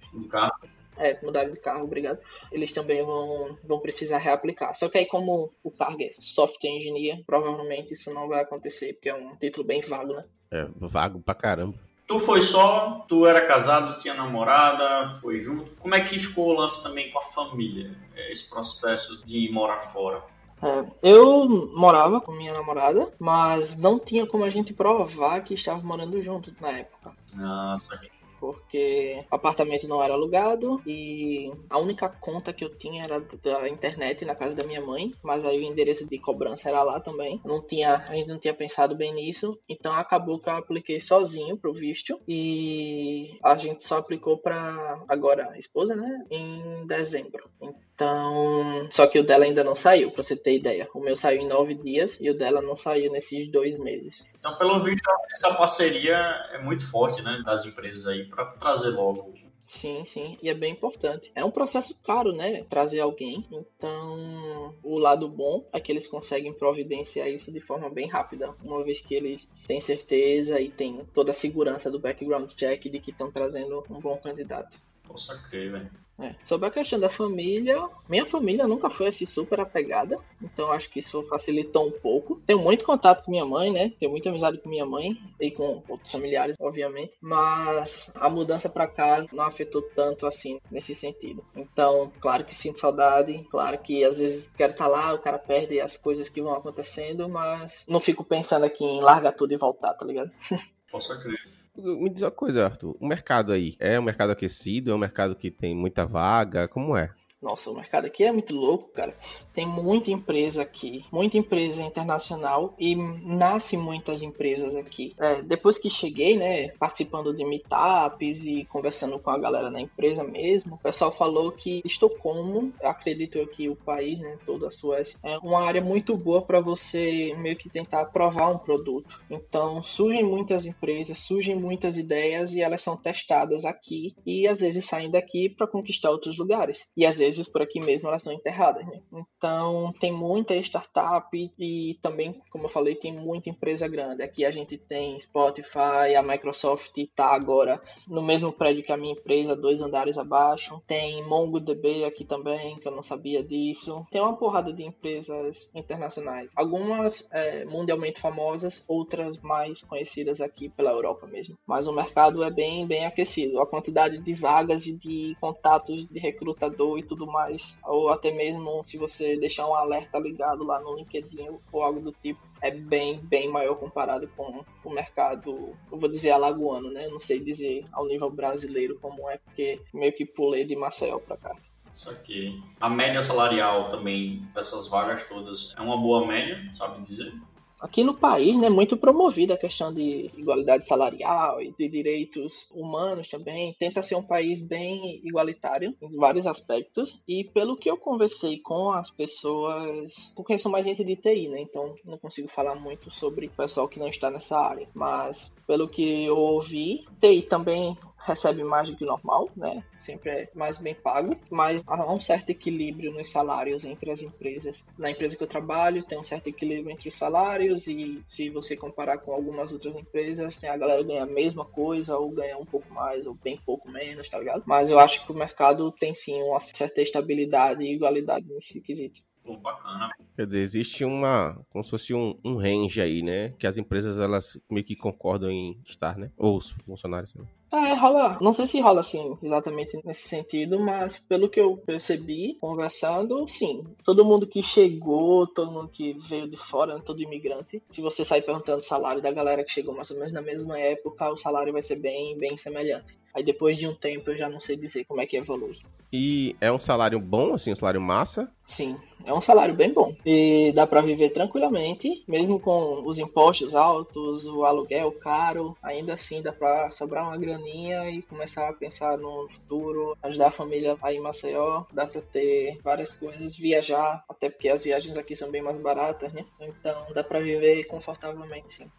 é, mudarem de carro, obrigado. Eles também vão, vão precisar reaplicar. Só que aí, como o cargo é software engineer, provavelmente isso não vai acontecer, porque é um título bem vago, né? É, vago pra caramba. Tu foi só, tu era casado, tinha namorada, foi junto. Como é que ficou o lance também com a família? Esse processo de morar fora? É, eu morava com minha namorada, mas não tinha como a gente provar que estava morando junto na época. Nossa, porque o apartamento não era alugado e a única conta que eu tinha era da internet na casa da minha mãe, mas aí o endereço de cobrança era lá também. Não tinha, a gente não tinha pensado bem nisso, então acabou que eu apliquei sozinho pro visto e a gente só aplicou para agora a esposa, né, em dezembro. Então, só que o dela ainda não saiu, pra você ter ideia. O meu saiu em nove dias e o dela não saiu nesses dois meses. Então, pelo visto, essa parceria é muito forte, né, das empresas aí, para trazer logo Sim, sim, e é bem importante. É um processo caro, né? Trazer alguém. Então, o lado bom é que eles conseguem providenciar isso de forma bem rápida, uma vez que eles têm certeza e têm toda a segurança do background check de que estão trazendo um bom candidato. Posso crer, velho. É. Sobre a questão da família, minha família nunca foi assim super apegada, então acho que isso facilitou um pouco. Tenho muito contato com minha mãe, né? Tenho muita amizade com minha mãe e com outros familiares, obviamente, mas a mudança para cá não afetou tanto assim nesse sentido. Então, claro que sinto saudade, claro que às vezes quero estar tá lá, o cara perde as coisas que vão acontecendo, mas não fico pensando aqui em largar tudo e voltar, tá ligado? Posso acreditar. Me diz uma coisa, Arthur. O mercado aí é um mercado aquecido? É um mercado que tem muita vaga? Como é? Nossa, o mercado aqui é muito louco, cara. Tem muita empresa aqui, muita empresa internacional e nasce muitas empresas aqui. É, depois que cheguei, né, participando de meetups e conversando com a galera na empresa mesmo, o pessoal falou que Estocolmo, acredito que o país, né, toda a Suécia, é uma área muito boa para você meio que tentar provar um produto. Então surgem muitas empresas, surgem muitas ideias e elas são testadas aqui e às vezes saem daqui para conquistar outros lugares. E às vezes vezes por aqui mesmo elas são enterradas, né? Então tem muita startup e também, como eu falei, tem muita empresa grande. Aqui a gente tem Spotify, a Microsoft está agora no mesmo prédio que a minha empresa, dois andares abaixo. Tem MongoDB aqui também, que eu não sabia disso. Tem uma porrada de empresas internacionais. Algumas é, mundialmente famosas, outras mais conhecidas aqui pela Europa mesmo. Mas o mercado é bem, bem aquecido. A quantidade de vagas e de contatos de recrutador e tudo tudo mais, ou até mesmo se você deixar um alerta ligado lá no LinkedIn ou algo do tipo, é bem, bem maior comparado com o mercado, eu vou dizer alagoano, né? Não sei dizer ao nível brasileiro como é, porque meio que pulei de Maceió para cá. Isso aqui. A média salarial também dessas vagas todas é uma boa média, sabe dizer? Aqui no país, né, muito promovida a questão de igualdade salarial e de direitos humanos também. Tenta ser um país bem igualitário em vários aspectos. E pelo que eu conversei com as pessoas, porque sou mais gente de TI, né, então não consigo falar muito sobre o pessoal que não está nessa área. Mas pelo que eu ouvi, TI também recebe mais do que o normal, né? Sempre é mais bem pago, mas há um certo equilíbrio nos salários entre as empresas. Na empresa que eu trabalho, tem um certo equilíbrio entre os salários e se você comparar com algumas outras empresas, tem a galera ganha a mesma coisa ou ganha um pouco mais ou bem pouco menos, tá ligado? Mas eu acho que o mercado tem sim uma certa estabilidade e igualdade nesse quesito. Pô, bacana. Quer dizer, existe uma, como se fosse um, um range aí, né? Que as empresas, elas meio que concordam em estar, né? Ou os funcionários, né? É, rola. Não sei se rola assim, exatamente nesse sentido, mas pelo que eu percebi, conversando, sim. Todo mundo que chegou, todo mundo que veio de fora, todo imigrante, se você sair perguntando o salário da galera que chegou mais ou menos na mesma época, o salário vai ser bem, bem semelhante. Aí depois de um tempo eu já não sei dizer como é que evolui. E é um salário bom, assim, um salário massa? Sim, é um salário bem bom. E dá para viver tranquilamente, mesmo com os impostos altos, o aluguel caro, ainda assim dá para sobrar uma graninha e começar a pensar no futuro, ajudar a família aí em Maceió, dá para ter várias coisas, viajar, até porque as viagens aqui são bem mais baratas, né? Então dá para viver confortavelmente, sim.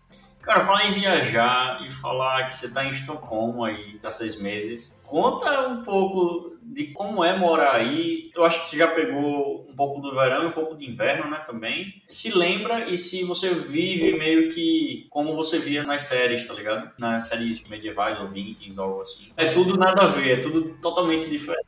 Cara, falar em viajar e falar que você está em Estocolmo aí há seis meses, conta um pouco de como é morar aí. Eu acho que você já pegou um pouco do verão e um pouco de inverno, né, também. Se lembra e se você vive meio que como você via nas séries, tá ligado? Nas séries medievais ou vikings ou algo assim. É tudo nada a ver, é tudo totalmente diferente.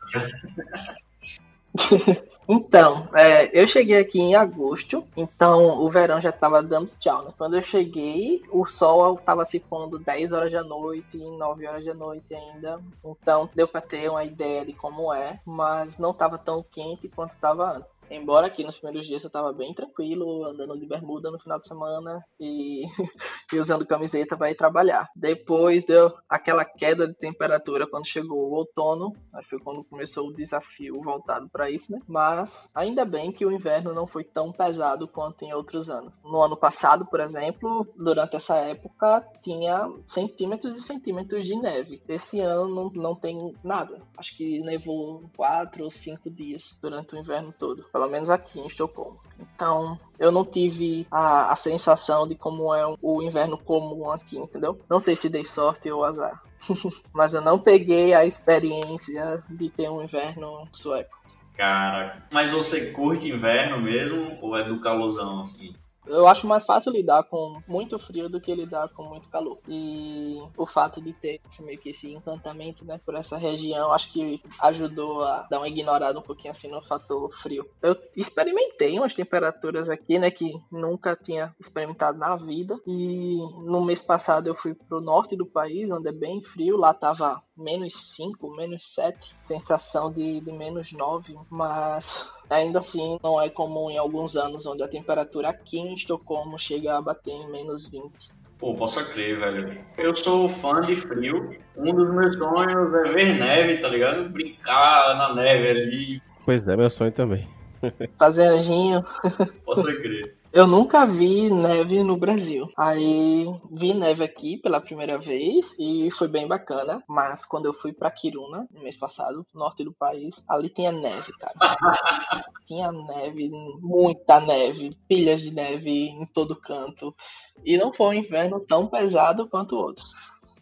Então, é, eu cheguei aqui em agosto, então o verão já tava dando tchau, né? Quando eu cheguei, o sol tava se pondo 10 horas da noite, 9 horas da noite ainda. Então deu pra ter uma ideia de como é, mas não tava tão quente quanto tava antes. Embora aqui nos primeiros dias eu tava bem tranquilo, andando de bermuda no final de semana e, e usando camiseta para ir trabalhar. Depois deu aquela queda de temperatura quando chegou o outono, aí foi quando começou o desafio voltado para isso, né? Mas ainda bem que o inverno não foi tão pesado quanto em outros anos. No ano passado, por exemplo, durante essa época tinha centímetros e centímetros de neve. Esse ano não, não tem nada. Acho que nevou quatro ou cinco dias durante o inverno todo pelo menos aqui em Estocolmo. Então, eu não tive a, a sensação de como é o inverno comum aqui, entendeu? Não sei se dei sorte ou azar. Mas eu não peguei a experiência de ter um inverno sueco. Cara, mas você curte inverno mesmo ou é do calorzão assim? Eu acho mais fácil lidar com muito frio do que lidar com muito calor. E o fato de ter meio que esse encantamento, né, por essa região, acho que ajudou a dar uma ignorada um pouquinho assim no fator frio. Eu experimentei umas temperaturas aqui, né, que nunca tinha experimentado na vida. E no mês passado eu fui pro norte do país, onde é bem frio, lá tava menos 5, menos 7, sensação de, de menos 9, mas ainda assim não é comum em alguns anos onde a temperatura aqui em Estocolmo chega a bater em menos 20. Pô, posso crer, velho. Eu sou fã de frio. Um dos meus sonhos é ver neve, tá ligado? Brincar na neve ali. Pois é, meu sonho também. Fazer anjinho. Posso crer. Eu nunca vi neve no Brasil. Aí vi neve aqui pela primeira vez e foi bem bacana. Mas quando eu fui para Kiruna, no mês passado, norte do país, ali tinha neve, cara. tinha neve, muita neve, pilhas de neve em todo canto. E não foi um inverno tão pesado quanto outros.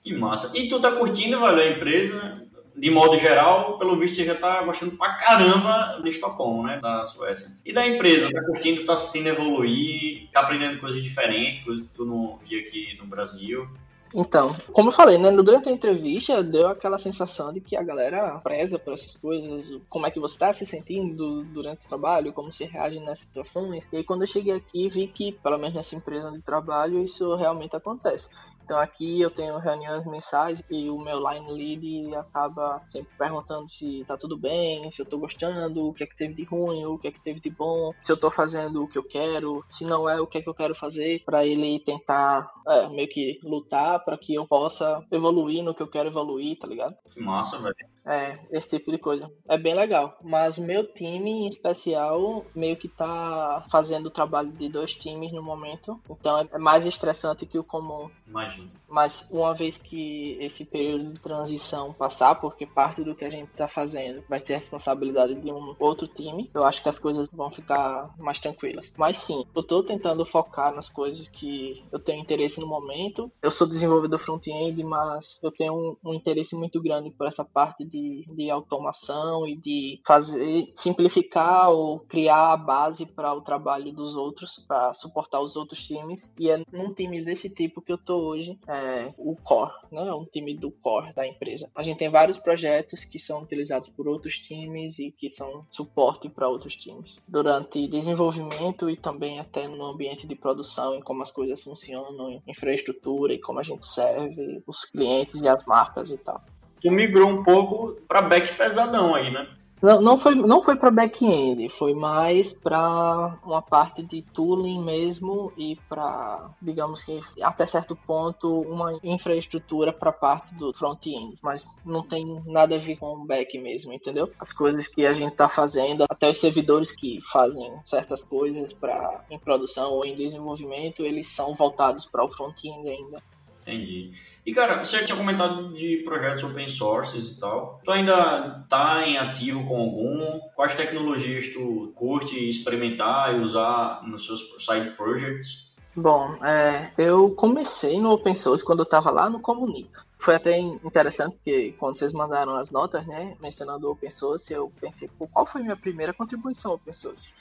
Que massa. E tu tá curtindo, velho, a empresa? De modo geral, pelo visto, você já tá gostando pra caramba de Estocolmo, né? Da Suécia. E da empresa, tá curtindo, tá assistindo evoluir, tá aprendendo coisas diferentes, coisas que tu não via aqui no Brasil. Então, como eu falei, né, durante a entrevista deu aquela sensação de que a galera preza por essas coisas, como é que você está se sentindo durante o trabalho, como se reage nessas situações. E aí quando eu cheguei aqui vi que, pelo menos nessa empresa de trabalho, isso realmente acontece. Então aqui eu tenho reuniões mensais e o meu line lead acaba sempre perguntando se tá tudo bem, se eu tô gostando, o que é que teve de ruim, o que é que teve de bom, se eu tô fazendo o que eu quero, se não é o que é que eu quero fazer, para ele tentar é, meio que lutar para que eu possa evoluir no que eu quero evoluir, tá ligado? Que massa, velho. É, esse tipo de coisa. É bem legal. Mas meu time em especial meio que tá fazendo o trabalho de dois times no momento. Então é mais estressante que o comum. Imagino. Mas uma vez que esse período de transição passar, porque parte do que a gente tá fazendo vai ser responsabilidade de um outro time, eu acho que as coisas vão ficar mais tranquilas. Mas sim, eu tô tentando focar nas coisas que eu tenho interesse no momento. Eu sou desenvolvedor front-end, mas eu tenho um, um interesse muito grande por essa parte de de, de automação e de fazer simplificar ou criar a base para o trabalho dos outros, para suportar os outros times. E é num time desse tipo que eu tô hoje, é, o core, né? É um time do core da empresa. A gente tem vários projetos que são utilizados por outros times e que são suporte para outros times durante desenvolvimento e também até no ambiente de produção e como as coisas funcionam, infraestrutura e como a gente serve os clientes e as marcas e tal tu migrou um pouco para back pesadão aí, né? Não, não foi, não foi para back-end, foi mais para uma parte de tooling mesmo e para, digamos que até certo ponto, uma infraestrutura para parte do front-end, mas não tem nada a ver com back mesmo, entendeu? As coisas que a gente tá fazendo, até os servidores que fazem certas coisas para em produção ou em desenvolvimento, eles são voltados para o front-end ainda. Entendi. E, cara, você tinha comentado de projetos open sources e tal. Tu ainda tá em ativo com algum? Quais tecnologias tu curte experimentar e usar nos seus side projects? Bom, é, eu comecei no open source quando eu estava lá no Comunica. Foi até interessante porque quando vocês mandaram as notas, né, mencionando o open source, eu pensei, qual foi minha primeira contribuição open source?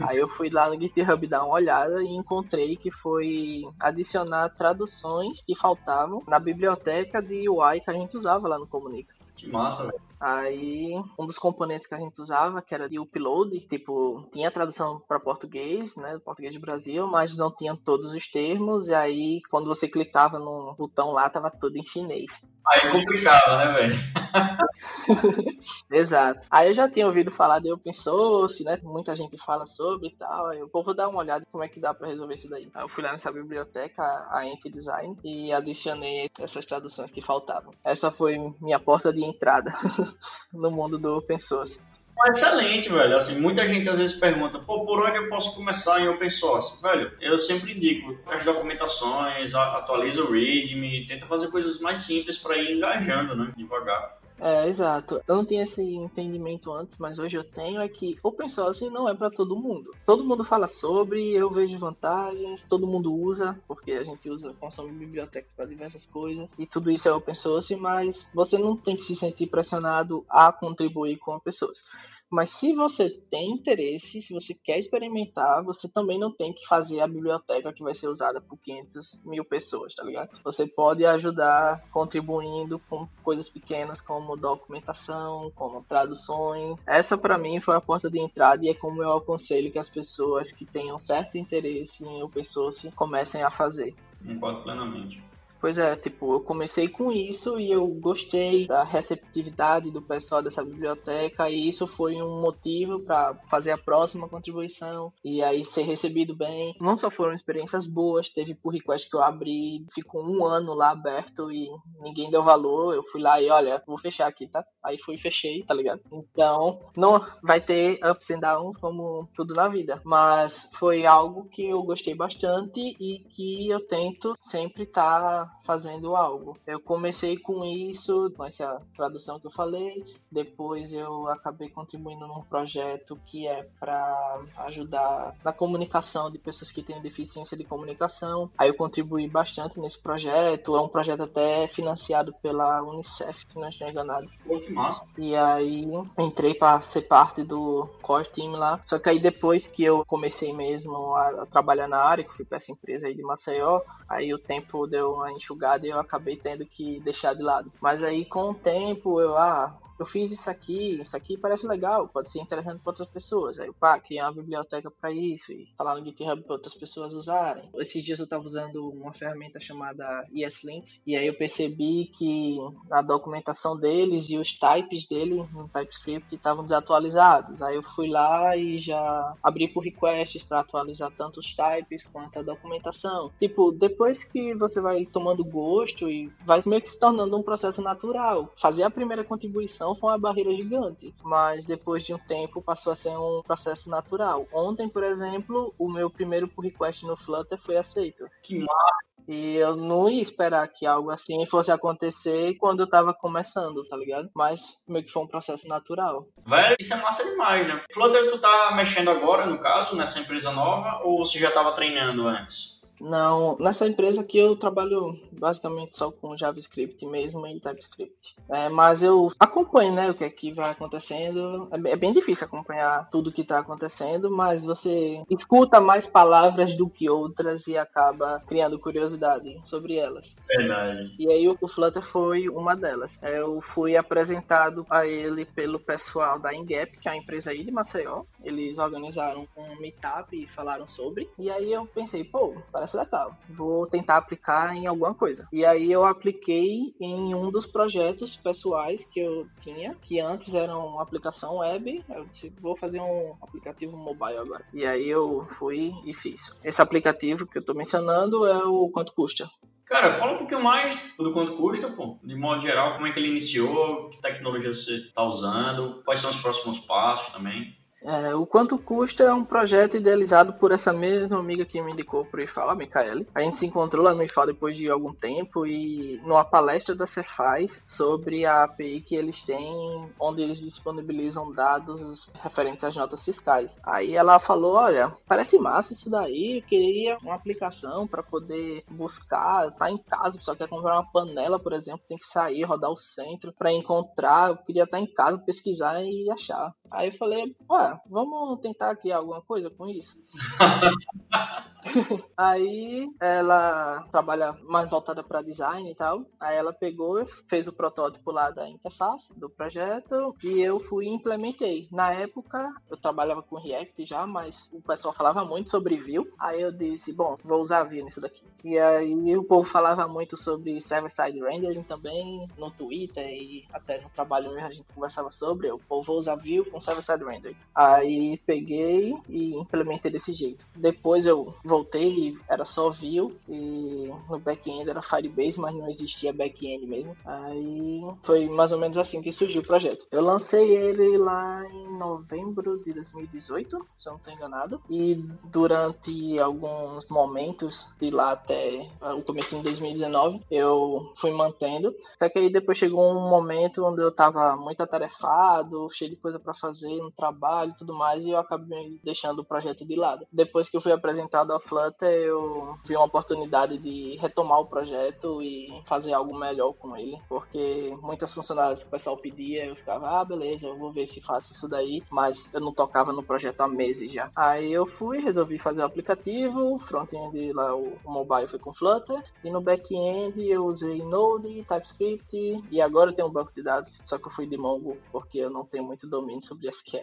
Aí eu fui lá no GitHub dar uma olhada e encontrei que foi adicionar traduções que faltavam na biblioteca de UI que a gente usava lá no Comunica. Que massa, velho. Aí, um dos componentes que a gente usava, que era de upload, tipo, tinha tradução para português, né, português do Brasil, mas não tinha todos os termos, e aí, quando você clicava no botão lá, tava tudo em chinês. Aí complicava, né, velho? Exato. Aí eu já tinha ouvido falar de open source, né? Muita gente fala sobre e tal. Aí eu vou dar uma olhada como é que dá para resolver isso daí. Aí eu fui lá nessa biblioteca, a Ent Design, e adicionei essas traduções que faltavam. Essa foi minha porta de entrada no mundo do open source. Excelente, velho. Assim, muita gente às vezes pergunta, pô, por onde eu posso começar em open source? Velho, eu sempre indico as documentações, atualiza o README, tenta fazer coisas mais simples para ir engajando, né, devagar. É, exato. Eu não tinha esse entendimento antes, mas hoje eu tenho é que open source não é para todo mundo. Todo mundo fala sobre, eu vejo vantagens, todo mundo usa, porque a gente usa, consome biblioteca para diversas coisas, e tudo isso é open source, mas você não tem que se sentir pressionado a contribuir com open source. Mas se você tem interesse, se você quer experimentar, você também não tem que fazer a biblioteca que vai ser usada por 500 mil pessoas, tá ligado? Você pode ajudar contribuindo com coisas pequenas como documentação, como traduções. Essa para mim foi a porta de entrada e é como eu aconselho que as pessoas que tenham certo interesse em open source comecem a fazer. Concordo plenamente. Pois é, tipo, eu comecei com isso e eu gostei da receptividade do pessoal dessa biblioteca e isso foi um motivo para fazer a próxima contribuição e aí ser recebido bem. Não só foram experiências boas, teve pull request que eu abri, ficou um ano lá aberto e ninguém deu valor. Eu fui lá e olha, vou fechar aqui, tá? Aí fui e fechei, tá ligado? Então, não vai ter ups and downs como tudo na vida, mas foi algo que eu gostei bastante e que eu tento sempre estar tá fazendo algo. Eu comecei com isso, com essa tradução que eu falei, depois eu acabei contribuindo num projeto que é para ajudar na comunicação de pessoas que têm deficiência de comunicação. Aí eu contribuí bastante nesse projeto, é um projeto até financiado pela Unicef, se não estou enganado. Massa. E aí entrei para ser parte do core team lá. Só que aí depois que eu comecei mesmo a, a trabalhar na área, que fui para essa empresa aí de Maceió, aí o tempo deu uma enxugada e eu acabei tendo que deixar de lado. Mas aí com o tempo eu, ah, eu fiz isso aqui, isso aqui parece legal, pode ser interessante para outras pessoas. Aí pá, criei uma biblioteca para isso e falar no GitHub para outras pessoas usarem. Esses dias eu estava usando uma ferramenta chamada ESLint e aí eu percebi que a documentação deles e os types dele no TypeScript estavam desatualizados. Aí eu fui lá e já abri por requests para atualizar tanto os types quanto a documentação. Tipo, depois que você vai tomando gosto e vai meio que se tornando um processo natural. Fazer a primeira contribuição não foi uma barreira gigante, mas depois de um tempo passou a ser um processo natural. Ontem, por exemplo, o meu primeiro pull request no Flutter foi aceito. Que massa! E eu não ia esperar que algo assim fosse acontecer quando eu tava começando, tá ligado? Mas meio que foi um processo natural. Velho, isso é massa demais, né? Flutter, tu tá mexendo agora, no caso, nessa empresa nova, ou você já tava treinando antes? Não, nessa empresa aqui eu trabalho basicamente só com JavaScript mesmo e TypeScript. É, mas eu acompanho, né, o que aqui vai acontecendo. É, é bem difícil acompanhar tudo que está acontecendo, mas você escuta mais palavras do que outras e acaba criando curiosidade sobre elas. Verdade. E aí o Flutter foi uma delas. Eu fui apresentado a ele pelo pessoal da Ingap, que é a empresa aí de Maceió. Eles organizaram um meetup e falaram sobre. E aí eu pensei, pô, parece legal. Vou tentar aplicar em alguma coisa. E aí eu apliquei em um dos projetos pessoais que eu tinha, que antes era uma aplicação web. Eu disse, vou fazer um aplicativo mobile agora. E aí eu fui e fiz. Esse aplicativo que eu tô mencionando é o Quanto Custa. Cara, fala um pouquinho mais do quanto custa, pô. De modo geral, como é que ele iniciou, que tecnologia você está usando, quais são os próximos passos também. É, o Quanto Custa é um projeto idealizado por essa mesma amiga que me indicou para o IFAL, a Micaele. A gente se encontrou lá no IFAL depois de algum tempo e numa palestra da Cefaz sobre a API que eles têm, onde eles disponibilizam dados referentes às notas fiscais. Aí ela falou, olha, parece massa isso daí, eu queria uma aplicação para poder buscar, tá em casa, só quer comprar uma panela, por exemplo, tem que sair, rodar o centro para encontrar, eu queria estar em casa, pesquisar e achar. Aí eu falei, ué, vamos tentar criar alguma coisa com isso? aí ela trabalha mais voltada para design e tal. Aí ela pegou, fez o protótipo lá da interface do projeto e eu fui e implementei. Na época eu trabalhava com React já, mas o pessoal falava muito sobre Vue. Aí eu disse, bom, vou usar Vue nisso daqui. E aí o povo falava muito sobre server-side rendering também no Twitter e até no trabalho mesmo a gente conversava sobre. O povo vou usar Vue com server-side rendering. Aí peguei e implementei desse jeito. Depois eu voltei era só Vue e no back-end era Firebase, mas não existia back-end mesmo. Aí foi mais ou menos assim que surgiu o projeto. Eu lancei ele lá em novembro de 2018, se eu não estou enganado. E durante alguns momentos de lá até o começo de 2019, eu fui mantendo. Só que aí depois chegou um momento onde eu tava muito atarefado, cheio de coisa para fazer no trabalho e tudo mais, e eu acabei deixando o projeto de lado. Depois que eu fui apresentado ao Flutter, eu vi uma oportunidade de retomar o projeto e fazer algo melhor com ele, porque muitas funcionalidades que o pessoal pedia, eu ficava, ah, beleza, eu vou ver se faço isso daí, mas eu não tocava no projeto há meses já. Aí eu fui, resolvi fazer o aplicativo, front-end lá, o mobile foi com Flutter, e no back-end eu usei Node, TypeScript, e agora eu tenho um banco de dados, só que eu fui de Mongo, porque eu não tenho muito domínio sobre SQL.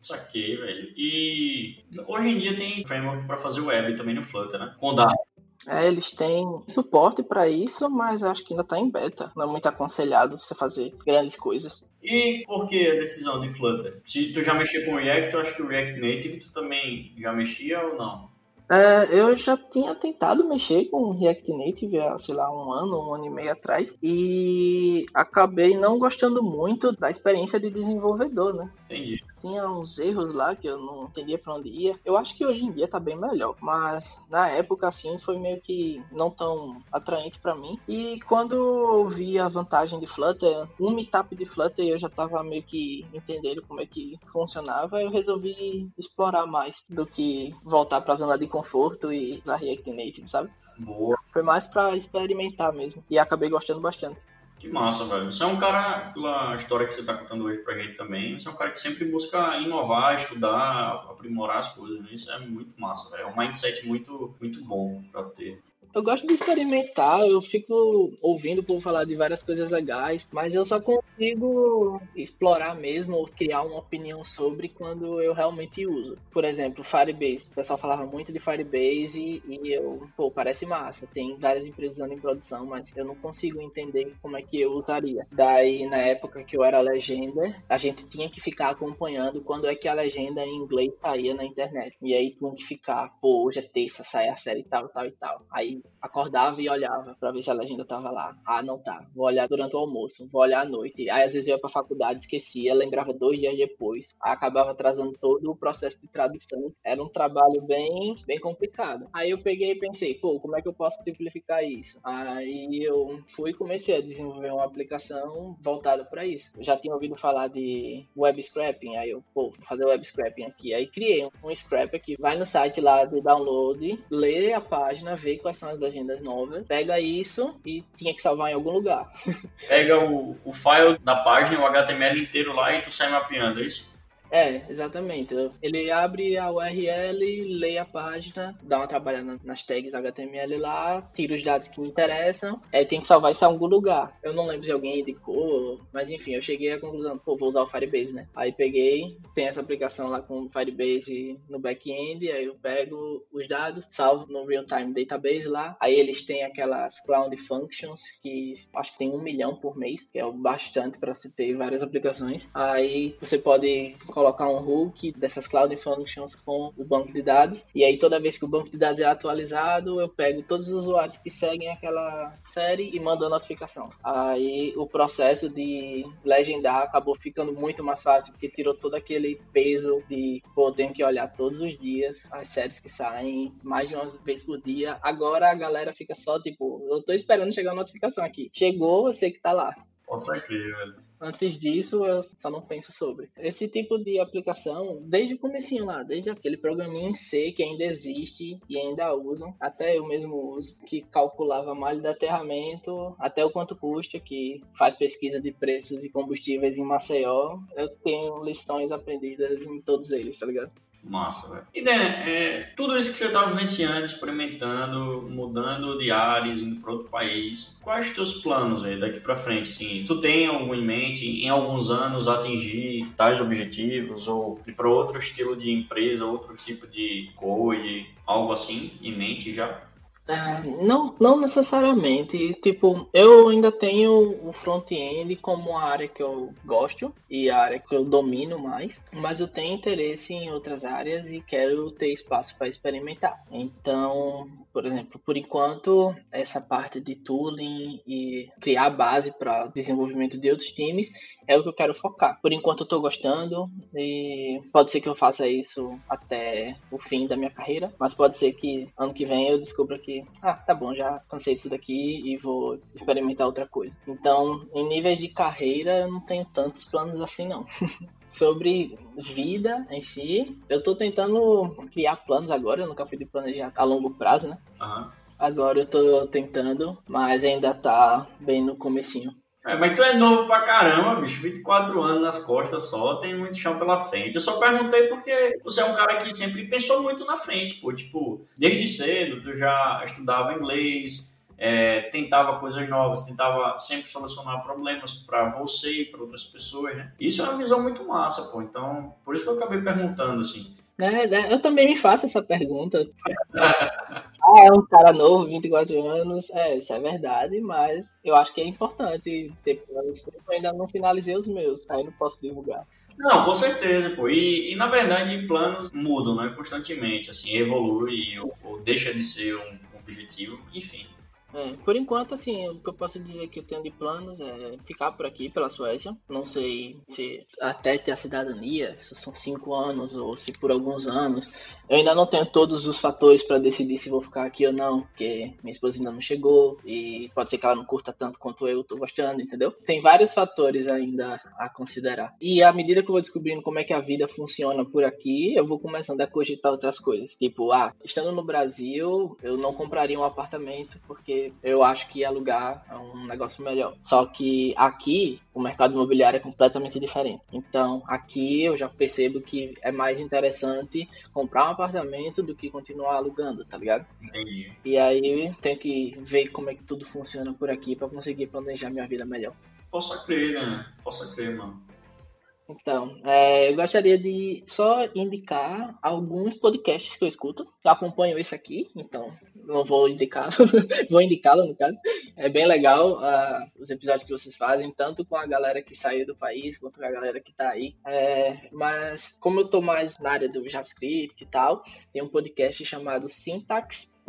Saquei, velho. E hoje em dia tem framework para fazer web também no Flutter, né? Com Dart. É, eles têm suporte para isso, mas acho que ainda está em beta. Não é muito aconselhado você fazer grandes coisas. E por que a decisão de Flutter? Se tu já mexia com React, eu acho que o React Native tu também já mexia ou não? É, eu já tinha tentado mexer com React Native há, sei lá, um ano, um ano e meio atrás, e acabei não gostando muito da experiência de desenvolvedor, né? Entendi tinha uns erros lá que eu não entendia para onde ia. Eu acho que hoje em dia tá bem melhor, mas na época assim foi meio que não tão atraente para mim. E quando eu vi a vantagem de Flutter, um meetup de Flutter eu já tava meio que entendendo como é que funcionava, eu resolvi explorar mais do que voltar para zona de conforto e usar React Native, sabe? Boa. Foi mais para experimentar mesmo e acabei gostando bastante. Que massa, velho. Você é um cara, pela história que você está contando hoje pra gente também, você é um cara que sempre busca inovar, estudar, aprimorar as coisas. Né? Isso é muito massa, velho. É um mindset muito, muito bom pra ter eu gosto de experimentar, eu fico ouvindo o povo falar de várias coisas legais, mas eu só consigo explorar mesmo ou criar uma opinião sobre quando eu realmente uso. Por exemplo, Firebase. O pessoal falava muito de Firebase e eu, pô, parece massa. Tem várias empresas usando em produção, mas eu não consigo entender como é que eu usaria. Daí, na época que eu era legenda, a gente tinha que ficar acompanhando quando é que a legenda em inglês saía na internet. E aí tinha que ficar, pô, hoje é terça, sai a série tal, tal e tal. Aí acordava e olhava para ver se a legenda tava lá. Ah, não tá. Vou olhar durante o almoço, vou olhar à noite. Aí às vezes eu ia pra faculdade, esquecia, lembrava dois dias depois. Aí acabava atrasando todo o processo de tradução. Era um trabalho bem, bem complicado. Aí eu peguei e pensei, pô, como é que eu posso simplificar isso? Aí eu fui e comecei a desenvolver uma aplicação voltada para isso. Eu já tinha ouvido falar de web scrapping, aí eu, pô, vou fazer web scrapping aqui. Aí criei um, scrapper que vai no site lá de download, lê a página, vê quais são as agendas novas, pega isso e tinha que salvar em algum lugar. Pega o, o file da página, o HTML inteiro lá e tu sai mapeando, é isso? É, exatamente. Ele abre a URL, lê a página, dá uma trabalhada nas tags HTML lá, tira os dados que me interessam, aí tem que salvar isso em algum lugar. Eu não lembro se alguém indicou, mas enfim, eu cheguei à conclusão, pô, vou usar o Firebase, né? Aí peguei, tem essa aplicação lá com o Firebase no back-end, aí eu pego os dados, salvo no real-time database lá, aí eles têm aquelas Cloud Functions, que acho que tem um milhão por mês, que é bastante para se ter várias aplicações. Aí você pode colocar um hook dessas Cloud Functions com o banco de dados. E aí toda vez que o banco de dados é atualizado, eu pego todos os usuários que seguem aquela série e mando a notificação. Aí o processo de legendar acabou ficando muito mais fácil, porque tirou todo aquele peso de, pô, tenho que olhar todos os dias as séries que saem, mais de uma vez por dia. Agora a galera fica só tipo, eu tô esperando chegar a notificação aqui. Chegou, eu sei que tá lá. Posso crer, velho. Antes disso, eu só não penso sobre. Esse tipo de aplicação, desde o comecinho lá, desde aquele programinha em C que ainda existe e ainda usam, até eu mesmo uso, que calculava malha de aterramento, até o quanto custa, que faz pesquisa de preços de combustíveis em Maceió, eu tenho lições aprendidas em todos eles, tá ligado? Massa, velho. E, Dene, é, tudo isso que você tá vivenciando, experimentando, mudando de áreas, indo para outro país, quais os teus planos aí daqui para frente? Assim, tu tem algum em mente, em alguns anos, atingir tais objetivos ou ir para outro estilo de empresa, outro tipo de code, algo assim em mente já? Não, não necessariamente. Tipo, eu ainda tenho o front-end como a área que eu gosto e a área que eu domino mais, mas eu tenho interesse em outras áreas e quero ter espaço para experimentar. Então, por exemplo, por enquanto, essa parte de tooling e criar base para desenvolvimento de outros times é o que eu quero focar. Por enquanto eu tô gostando e pode ser que eu faça isso até o fim da minha carreira, mas pode ser que ano que vem eu descubra que, ah, tá bom, já cansei disso daqui e vou experimentar outra coisa. Então, em níveis de carreira, eu não tenho tantos planos assim não. sobre vida em si, eu tô tentando criar planos agora, eu nunca fui de planejar a longo prazo, né? Uhum. Agora eu tô tentando, mas ainda tá bem no comecinho. É, mas tu é novo pra caramba, bicho. 24 anos nas costas só, tem muito chão pela frente. Eu só perguntei porque você é um cara que sempre pensou muito na frente, pô. Tipo, desde cedo tu já estudava inglês, é, tentava coisas novas, tentava sempre solucionar problemas para você e para outras pessoas, né? Isso é uma visão muito massa, pô. Então, por isso que eu acabei perguntando, assim. É, é, eu também me faço essa pergunta. ah, é um cara novo, 24 anos. É, isso é verdade, mas eu acho que é importante ter planos. Eu ainda não finalizei os meus, aí não posso divulgar. Não, com certeza, pô. E, e, na verdade planos mudam, né? Constantemente, assim, evolui ou, ou deixa de ser um objetivo, enfim. É, por enquanto, assim, o que eu posso dizer que eu tenho de planos é ficar por aqui, pela Suécia. Não sei se até ter a cidadania, se são cinco anos ou se por alguns anos. Eu ainda não tenho todos os fatores para decidir se vou ficar aqui ou não, porque minha esposa ainda não chegou e pode ser que ela não curta tanto quanto eu tô gostando, entendeu? Tem vários fatores ainda a considerar. E à medida que eu vou descobrindo como é que a vida funciona por aqui, eu vou começando a cogitar outras coisas. Tipo, ah, estando no Brasil, eu não compraria um apartamento porque eu acho que alugar é um negócio melhor. Só que aqui o mercado imobiliário é completamente diferente. Então aqui eu já percebo que é mais interessante comprar um apartamento do que continuar alugando, tá ligado? Entendi. E aí tenho que ver como é que tudo funciona por aqui para conseguir planejar minha vida melhor. Posso crer, né? Posso crer, mano. Então, é, eu gostaria de só indicar alguns podcasts que eu escuto. Eu acompanho esse aqui, então não vou indicá-lo, vou indicá-lo no caso. É bem legal uh, os episódios que vocês fazem, tanto com a galera que saiu do país, quanto com a galera que tá aí. É, mas como eu tô mais na área do JavaScript e tal, tem um podcast chamado Syntax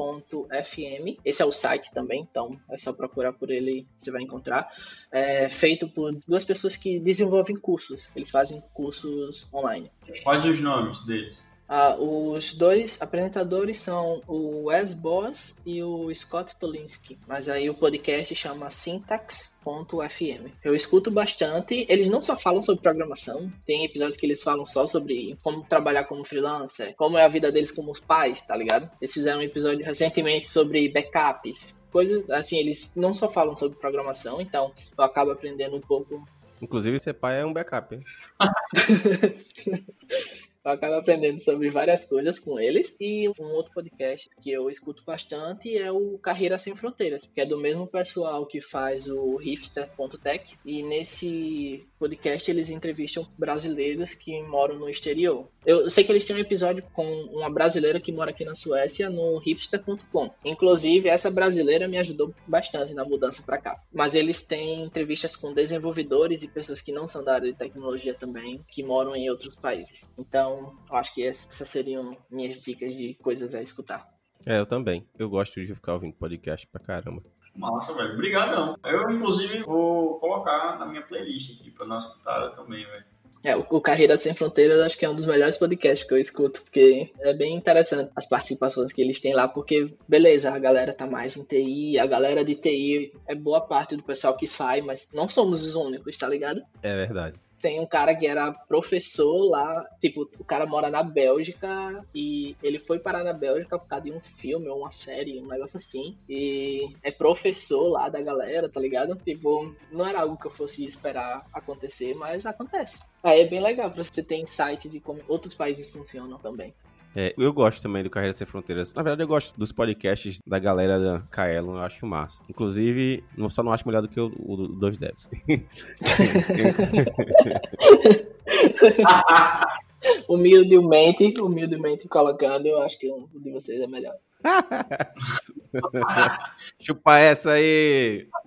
FM. Esse é o site também, então é só procurar por ele, você vai encontrar. É feito por duas pessoas que desenvolvem cursos. Eles fazem cursos online. Quais os nomes deles? Ah, os dois apresentadores são o Wes Boss e o Scott Tolinski, mas aí o podcast chama Syntax.fm. Eu escuto bastante, eles não só falam sobre programação, tem episódios que eles falam só sobre como trabalhar como freelancer, como é a vida deles como os pais, tá ligado? Eles fizeram um episódio recentemente sobre backups, coisas assim, eles não só falam sobre programação, então eu acabo aprendendo um pouco. Inclusive, ser pai é um backup, hein? Eu acabo aprendendo sobre várias coisas com eles. E um outro podcast que eu escuto bastante é o Carreira Sem Fronteiras, que é do mesmo pessoal que faz o hipster.tech. E nesse podcast eles entrevistam brasileiros que moram no exterior. Eu sei que eles têm um episódio com uma brasileira que mora aqui na Suécia no hipster.com. Inclusive, essa brasileira me ajudou bastante na mudança para cá. Mas eles têm entrevistas com desenvolvedores e pessoas que não são da área de tecnologia também, que moram em outros países. Então, eu acho que essas seriam minhas dicas de coisas a escutar. É, eu também. Eu gosto de ficar ouvindo podcast pra caramba. Massa, velho. Obrigadão. Eu, inclusive, vou colocar na minha playlist aqui pra uma escutada também, velho. É, o Carreira Sem Fronteiras acho que é um dos melhores podcasts que eu escuto, porque é bem interessante as participações que eles têm lá, porque, beleza, a galera tá mais em TI, a galera de TI é boa parte do pessoal que sai, mas não somos os únicos, tá ligado? É verdade. Tem um cara que era professor lá, tipo, o cara mora na Bélgica e ele foi parar na Bélgica por causa de um filme ou uma série, um negócio assim. E é professor lá da galera, tá ligado? Tipo, não era algo que eu fosse esperar acontecer, mas acontece. Aí é bem legal pra você ter insight de como outros países funcionam também. É, eu gosto também do Carreira Sem Fronteiras. Na verdade, eu gosto dos podcasts da galera da Kaelon, eu acho massa. Inclusive, não, só não acho melhor do que o, o, o Dois Devs. humildemente, humildemente colocando, eu acho que um de vocês é melhor. Chupa essa aí!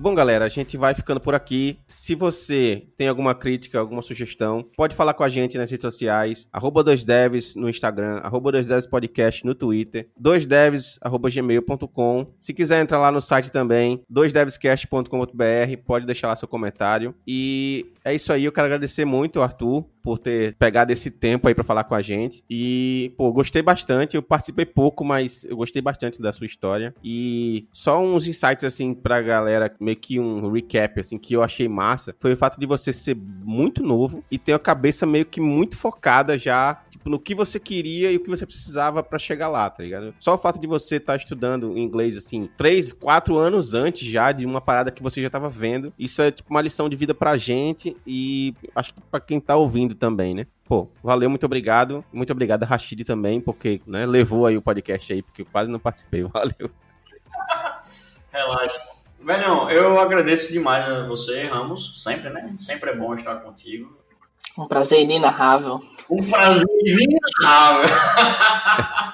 Bom, galera, a gente vai ficando por aqui. Se você tem alguma crítica, alguma sugestão, pode falar com a gente nas redes sociais, arroba 2devs no Instagram, arroba 2devs podcast no Twitter, 2devs, arroba gmail.com. Se quiser entrar lá no site também, 2devscast.com.br, pode deixar lá seu comentário. E é isso aí, eu quero agradecer muito, Arthur, por ter pegado esse tempo aí para falar com a gente. E, pô, gostei bastante. Eu participei pouco, mas eu gostei bastante da sua história. E só uns insights, assim, pra galera, meio que um recap, assim, que eu achei massa, foi o fato de você ser muito novo e ter a cabeça meio que muito focada já, tipo, no que você queria e o que você precisava para chegar lá, tá ligado? Só o fato de você estar tá estudando inglês, assim, três, quatro anos antes já de uma parada que você já tava vendo, isso é, tipo, uma lição de vida pra gente e acho que pra quem tá ouvindo também, né? Pô, valeu, muito obrigado. Muito obrigado a Rashid também, porque né, levou aí o podcast aí, porque eu quase não participei. Valeu. Relaxa. Velhão, eu agradeço demais a você, Ramos, sempre, né? Sempre é bom estar contigo. Um prazer inenarrável. Um prazer inenarrável.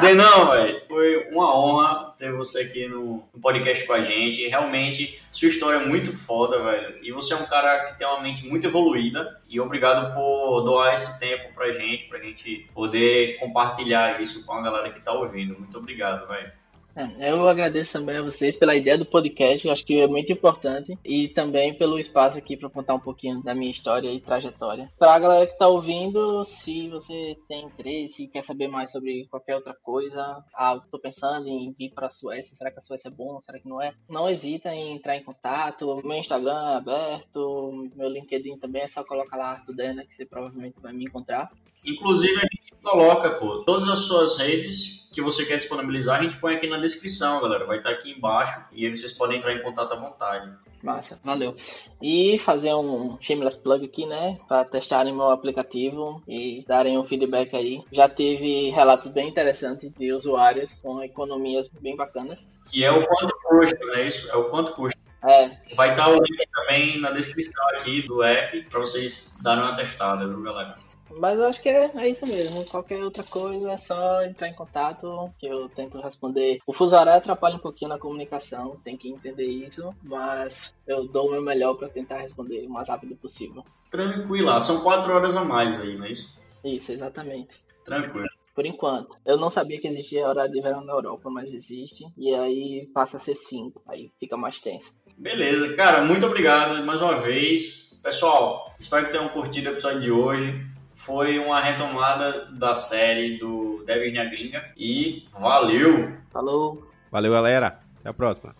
Denão, velho, foi uma honra ter você aqui no, no, podcast com a gente. Realmente, sua história é muito foda, velho. E você é um cara que tem uma mente muito evoluída. E obrigado por doar esse tempo pra gente, pra gente poder compartilhar isso com a galera que tá ouvindo. Muito obrigado, velho. É, eu agradeço também a vocês pela ideia do podcast, acho que é muito importante, e também pelo espaço aqui para contar um pouquinho da minha história e trajetória. Para a galera que está ouvindo, se você tem interesse e quer saber mais sobre qualquer outra coisa, que estou pensando em vir para a Suécia, será que a Suécia é bom, será que não é? Não hesita em entrar em contato, meu Instagram é aberto, meu LinkedIn também é só colocar lá Arthur Dena, que você provavelmente vai me encontrar. Inclusive, a gente coloca, pô, todas as suas redes que você quer disponibilizar, a gente põe aqui na descrição, galera. Vai estar aqui embaixo e aí vocês podem entrar em contato à vontade. Massa, valeu. E fazer um shameless plug aqui, né? Para testarem meu aplicativo e darem um feedback aí. Já teve relatos bem interessantes de usuários com economias bem bacanas. Que é o quanto custa, né? Isso é o quanto custa. É. Vai estar o link também na descrição aqui do app para vocês darem uma testada, viu, galera? Mas eu acho que é, é, isso mesmo. Qualquer outra coisa é só entrar em contato, que eu tento responder. O fuso horário atrapalha um pouquinho na comunicação, tem que entender isso, mas eu dou o meu melhor para tentar responder o mais rápido possível. Tranquilo, são quatro horas a mais aí, não é isso? Isso, exatamente. Tranquilo. Por enquanto. Eu não sabia que existia horário de verão na Europa, mas existe. E aí passa a ser cinco, aí fica mais tenso. Beleza, cara, muito obrigado mais uma vez. Pessoal, espero que tenham curtido o episódio de hoje foi uma retomada da série do Devils na Gringa e valeu! Falou! Valeu, galera! Até a próxima!